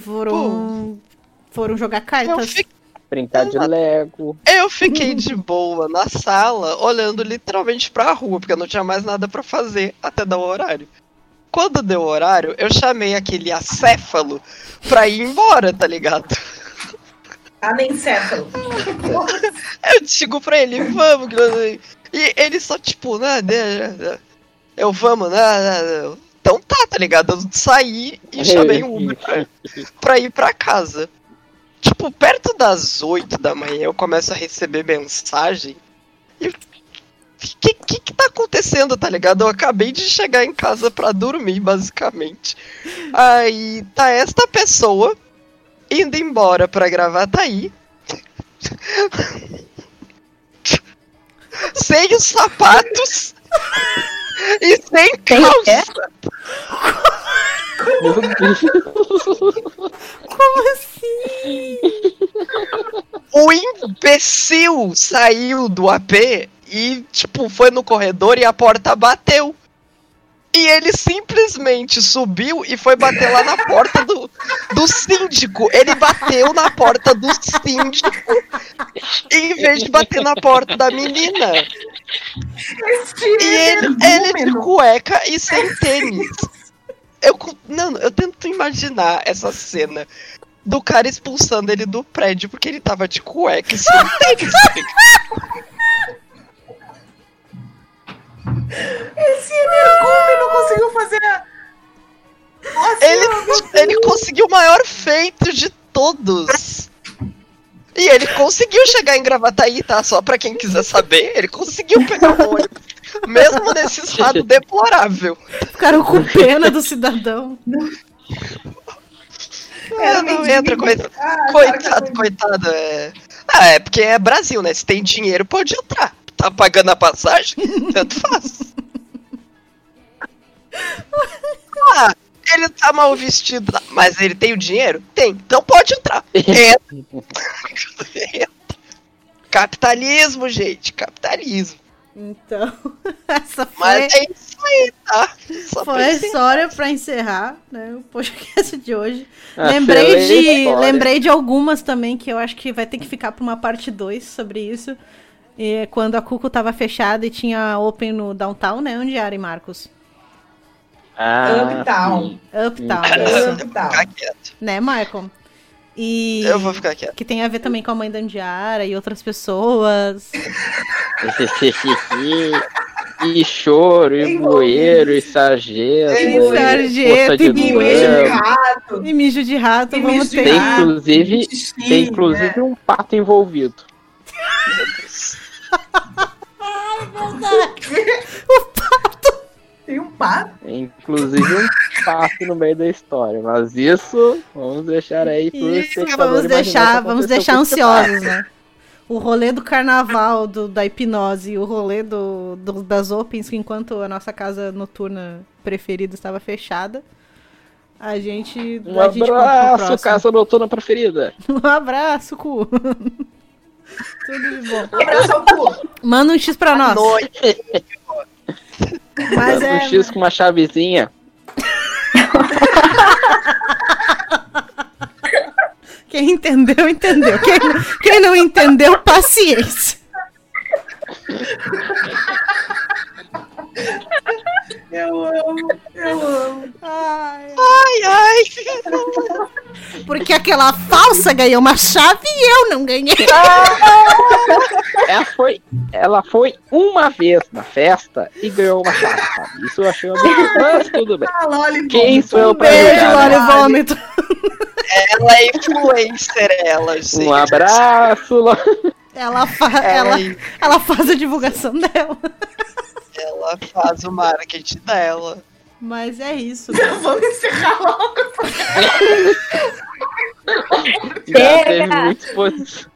Foram. Foram jogar Eu, cartas. Brincar de Lego. eu fiquei de boa na sala, olhando literalmente pra rua, porque eu não tinha mais nada pra fazer até dar o horário. quando deu o horário, eu chamei aquele acéfalo pra ir embora, tá ligado? Anencéfalo. Eu digo pra ele, vamos, Guilherme. E ele só, tipo, né, né, né, eu vamos, né, né. Então tá, tá ligado? Eu saí e chamei um Uber pra, pra ir pra casa. Tipo, perto das 8 da manhã eu começo a receber mensagem. E o que, que que tá acontecendo, tá ligado? Eu acabei de chegar em casa pra dormir, basicamente. Aí tá esta pessoa indo embora pra Gravataí. sem os sapatos e sem calça. Meu Deus. Como assim? O imbecil saiu do AP e, tipo, foi no corredor e a porta bateu. E ele simplesmente subiu e foi bater lá na porta do, do síndico. Ele bateu na porta do síndico em vez de bater na porta da menina. E ele, ele de cueca e sem tênis. Eu, não, eu tento imaginar essa cena do cara expulsando ele do prédio porque ele tava de cueca e sem tênis. Esse energúmeno conseguiu fazer a. Nossa, Ele, meu ele conseguiu o maior feito de todos. E ele conseguiu chegar em Gravataí, tá? Só pra quem quiser saber, ele conseguiu pegar o ônibus. Mesmo nesse estado deplorável. Ficaram com pena do cidadão. Ah, não entra, coitado. Ah, cara, Coitado, que- coitado. É... Ah, é porque é Brasil, né? Se tem dinheiro, pode entrar. Tá pagando a passagem? Tanto faz. Ah, ele tá mal vestido, mas ele tem o dinheiro? Tem. Então pode entrar. Entra. Entra. Capitalismo, gente. Capitalismo. Então, essa foi, Mas é isso aí, tá? Só foi pra a encerrar. história pra encerrar né, o podcast de hoje. Ah, lembrei, de, história. lembrei de algumas também que eu acho que vai ter que ficar pra uma parte 2 sobre isso. E quando a Cuco tava fechada e tinha Open no Downtown, né? Onde era, em Marcos? Ah, Uptown. sim. Uptown, Hum, vou ficar quieto. né, Michael? E Eu vou ficar quieto. que tem a ver também com a mãe da Andiara e outras pessoas. e choro, e Tem bueiro, e sargento, e sargento, e E mijo de rato. E mijo de rato, E vamos ter. Tem inclusive, tem inclusive um pato envolvido. Tem um pato. Inclusive um pato no meio da história. Mas isso, vamos deixar aí pro Isso, vamos o deixar, vamos deixar ansiosos, né? O rolê do carnaval, do, da hipnose, e o rolê do, do- das opens, que enquanto a nossa casa noturna preferida estava fechada, a gente. Um a gente abraço, casa noturna preferida. Um abraço, cu. Tudo de bom. Um abraço ao cu. Manda um X pra nós. Noite. Mas Manda é. um X com uma chavezinha. Quem entendeu, entendeu. Quem, quem não entendeu, paciência. Eu amo, eu amo. Ai, Ai, ai. porque aquela falsa ganhou uma chave e eu não ganhei. Ela foi, ela foi uma vez na festa e ganhou uma chave, sabe? Isso eu achei uma mas tudo bem. Ah, Loli, Quem vômito. sou eu pra Beijo, julgar, né? Vômito. Ela é influencer, ela, gente. Um abraço, Lo- Ela, fa Ela, ela, ela faz a divulgação dela. Ela faz o marketing dela. Mas é isso. Vamos encerrar logo. Já teve muita exposição.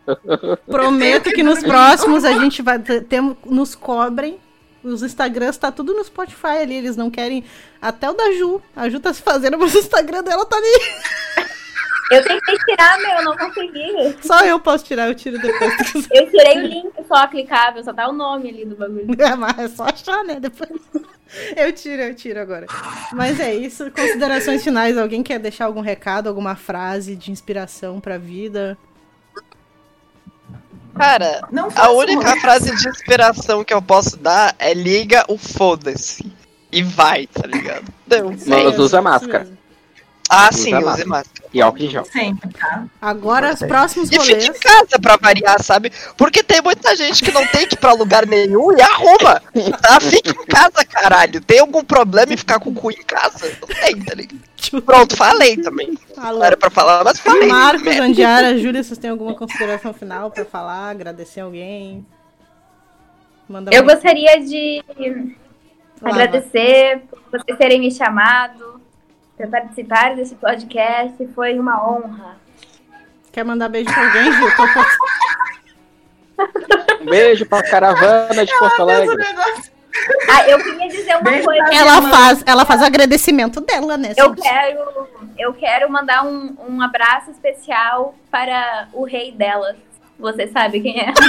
Prometo que nos próximos a gente vai ter, nos cobrem. Os Instagrams tá tudo no Spotify ali, eles não querem. Até o da Ju. A Ju tá se fazendo, mas o Instagram dela tá ali. Eu tentei tirar, meu, não consegui. Só eu posso tirar, eu tiro depois. Eu tirei o link só clicável, só tá o nome ali do bagulho. É, mas é só achar, né? Depois. Eu tiro, eu tiro agora. Mas é isso. Considerações finais. Alguém quer deixar algum recado, alguma frase de inspiração pra vida? Cara, Não a única mais. frase de inspiração que eu posso dar é liga o foda-se. e vai, tá ligado? Deu. Mas usa máscara. Ah, Usa sim, use máscara. E álcool em gel. Sempre, tá? Agora, os próximos E fique rolês. em casa pra variar, sabe? Porque tem muita gente que não tem que ir pra lugar nenhum e arruma. Tá? Fique em casa, caralho. Tem algum problema em ficar com o cu em casa? Não tem, tá ligado? Pronto, falei também. Alô. Não era pra falar, mas falei. Marcos. Andiara, Júlia, vocês têm alguma consideração final pra falar? Agradecer alguém? Manda Eu gostaria de Lá, agradecer por vocês terem me chamado participar desse podcast. Foi uma honra. Quer mandar beijo pra alguém, Gil? Um beijo pra caravana de Porto Alegre. Ah, eu queria dizer uma Beijo coisa. Ela faz, ela faz o agradecimento dela, né? Eu quero, eu quero mandar um, um abraço especial para o rei delas. Você sabe quem é?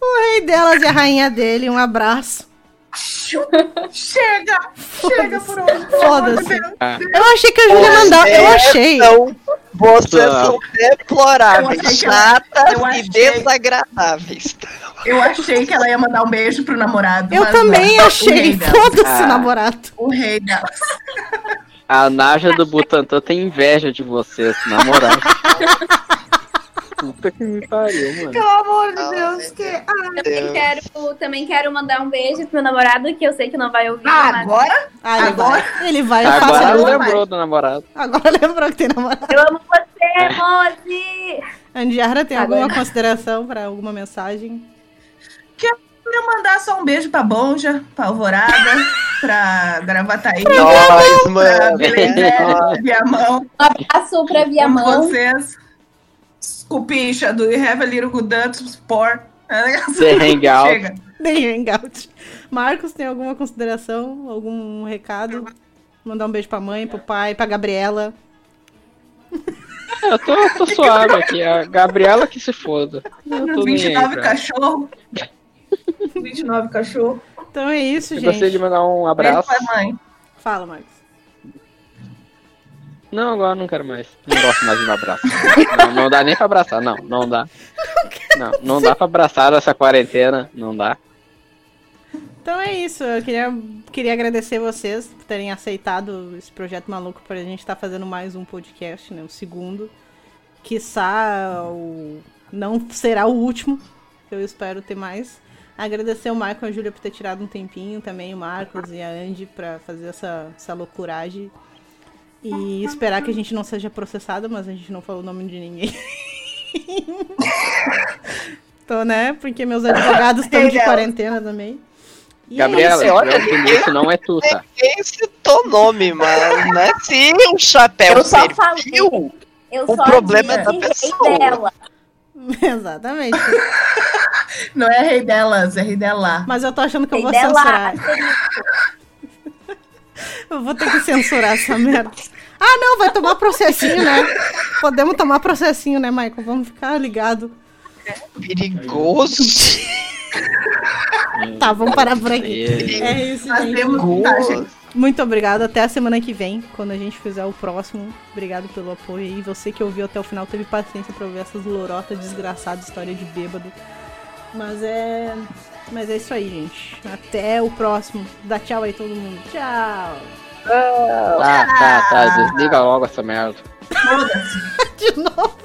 O rei delas e a rainha dele, um abraço. Chega! Chega por hoje. Foda-se. Ah, Eu achei que a Júlia mandava. Eu achei. Então, vocês são deploráveis, achei chatas eu e achei- desagradáveis. Eu achei que ela ia mandar um beijo pro namorado. Eu mas também não. Achei. Foda-se, Ah. namorado. O rei dela. A Naja do Butantan tem inveja de vocês, na moral. Puta que me pariu, mano. Pelo amor de Deus. Que... Ah, Também quero, também quero mandar um beijo pro meu namorado, que eu sei que não vai ouvir. Ah, mas agora? Ah, ele Agora? vai. Ele vai, eu faço Agora ele. lembrou do namorado. Agora lembrou que tem namorado. Eu amo você, Mozi! Andiara, tem Agora. alguma consideração pra alguma mensagem? Queria mandar só um beijo pra Bonja, pra Alvorada, pra Gravataí, Nós, pra mano. Belezé, Viamão, Um abraço pra com Viamão. vocês. Cupicha do You Have a Little Good Dutch Sport. The Hangout. Chega. Nem hangout. Marcos, tem alguma consideração? Algum recado? Mandar um beijo pra mãe, pro pai, pra Gabriela. Eu tô, tô suave aqui. A Gabriela que se foda. Eu tô nem aí, 29 pra... cachorro. 29 cachorro. Então é isso, Eu gostaria de gente. mandar um Beijo abraço. pra mãe. Fala, Marcos. Não, agora não quero mais. Não gosto mais de um abraço. Não, não dá nem pra abraçar, não. Não dá. Não, não dá pra abraçar essa quarentena. Não dá. Então é isso. Eu queria, queria agradecer vocês por terem aceitado esse projeto maluco pra gente estar fazendo mais um podcast, né? O segundo. Quiçá o... não será o último. Eu espero ter mais. Agradecer o Marco e a Júlia por ter tirado um tempinho também, o Marcos e a Andy, pra fazer essa, essa loucuragem. E esperar que a gente não seja processada, mas a gente não falou o nome de ninguém. Tô, né? Porque meus advogados estão de Legal. quarentena também. E é Gabriela, isso. olha, isso não é tu, tá? Ninguém citou nome, mano. Né? Se o chapéu Eu só serviu, Eu O só problema é da rei pessoa. dela. Exatamente. Não é rei delas, é rei dela. Mas eu tô achando que eu Rei vou dela. censurar. Eu vou ter que censurar essa merda. Ah, não, vai tomar processinho, né? Podemos tomar processinho, né, Michael? Vamos ficar ligado. perigoso. Tá, vamos parar por aqui. E- É isso, gente. Muito obrigado. Até a semana que vem, quando a gente fizer o próximo. Obrigado pelo apoio aí. Você que ouviu até o final teve paciência pra ouvir essas lorotas desgraçadas, história de bêbado. Mas é. Mas é isso aí, gente. Até o próximo. Dá tchau aí todo mundo. Tchau. Tá, tá, tá. Desliga logo essa merda. De novo.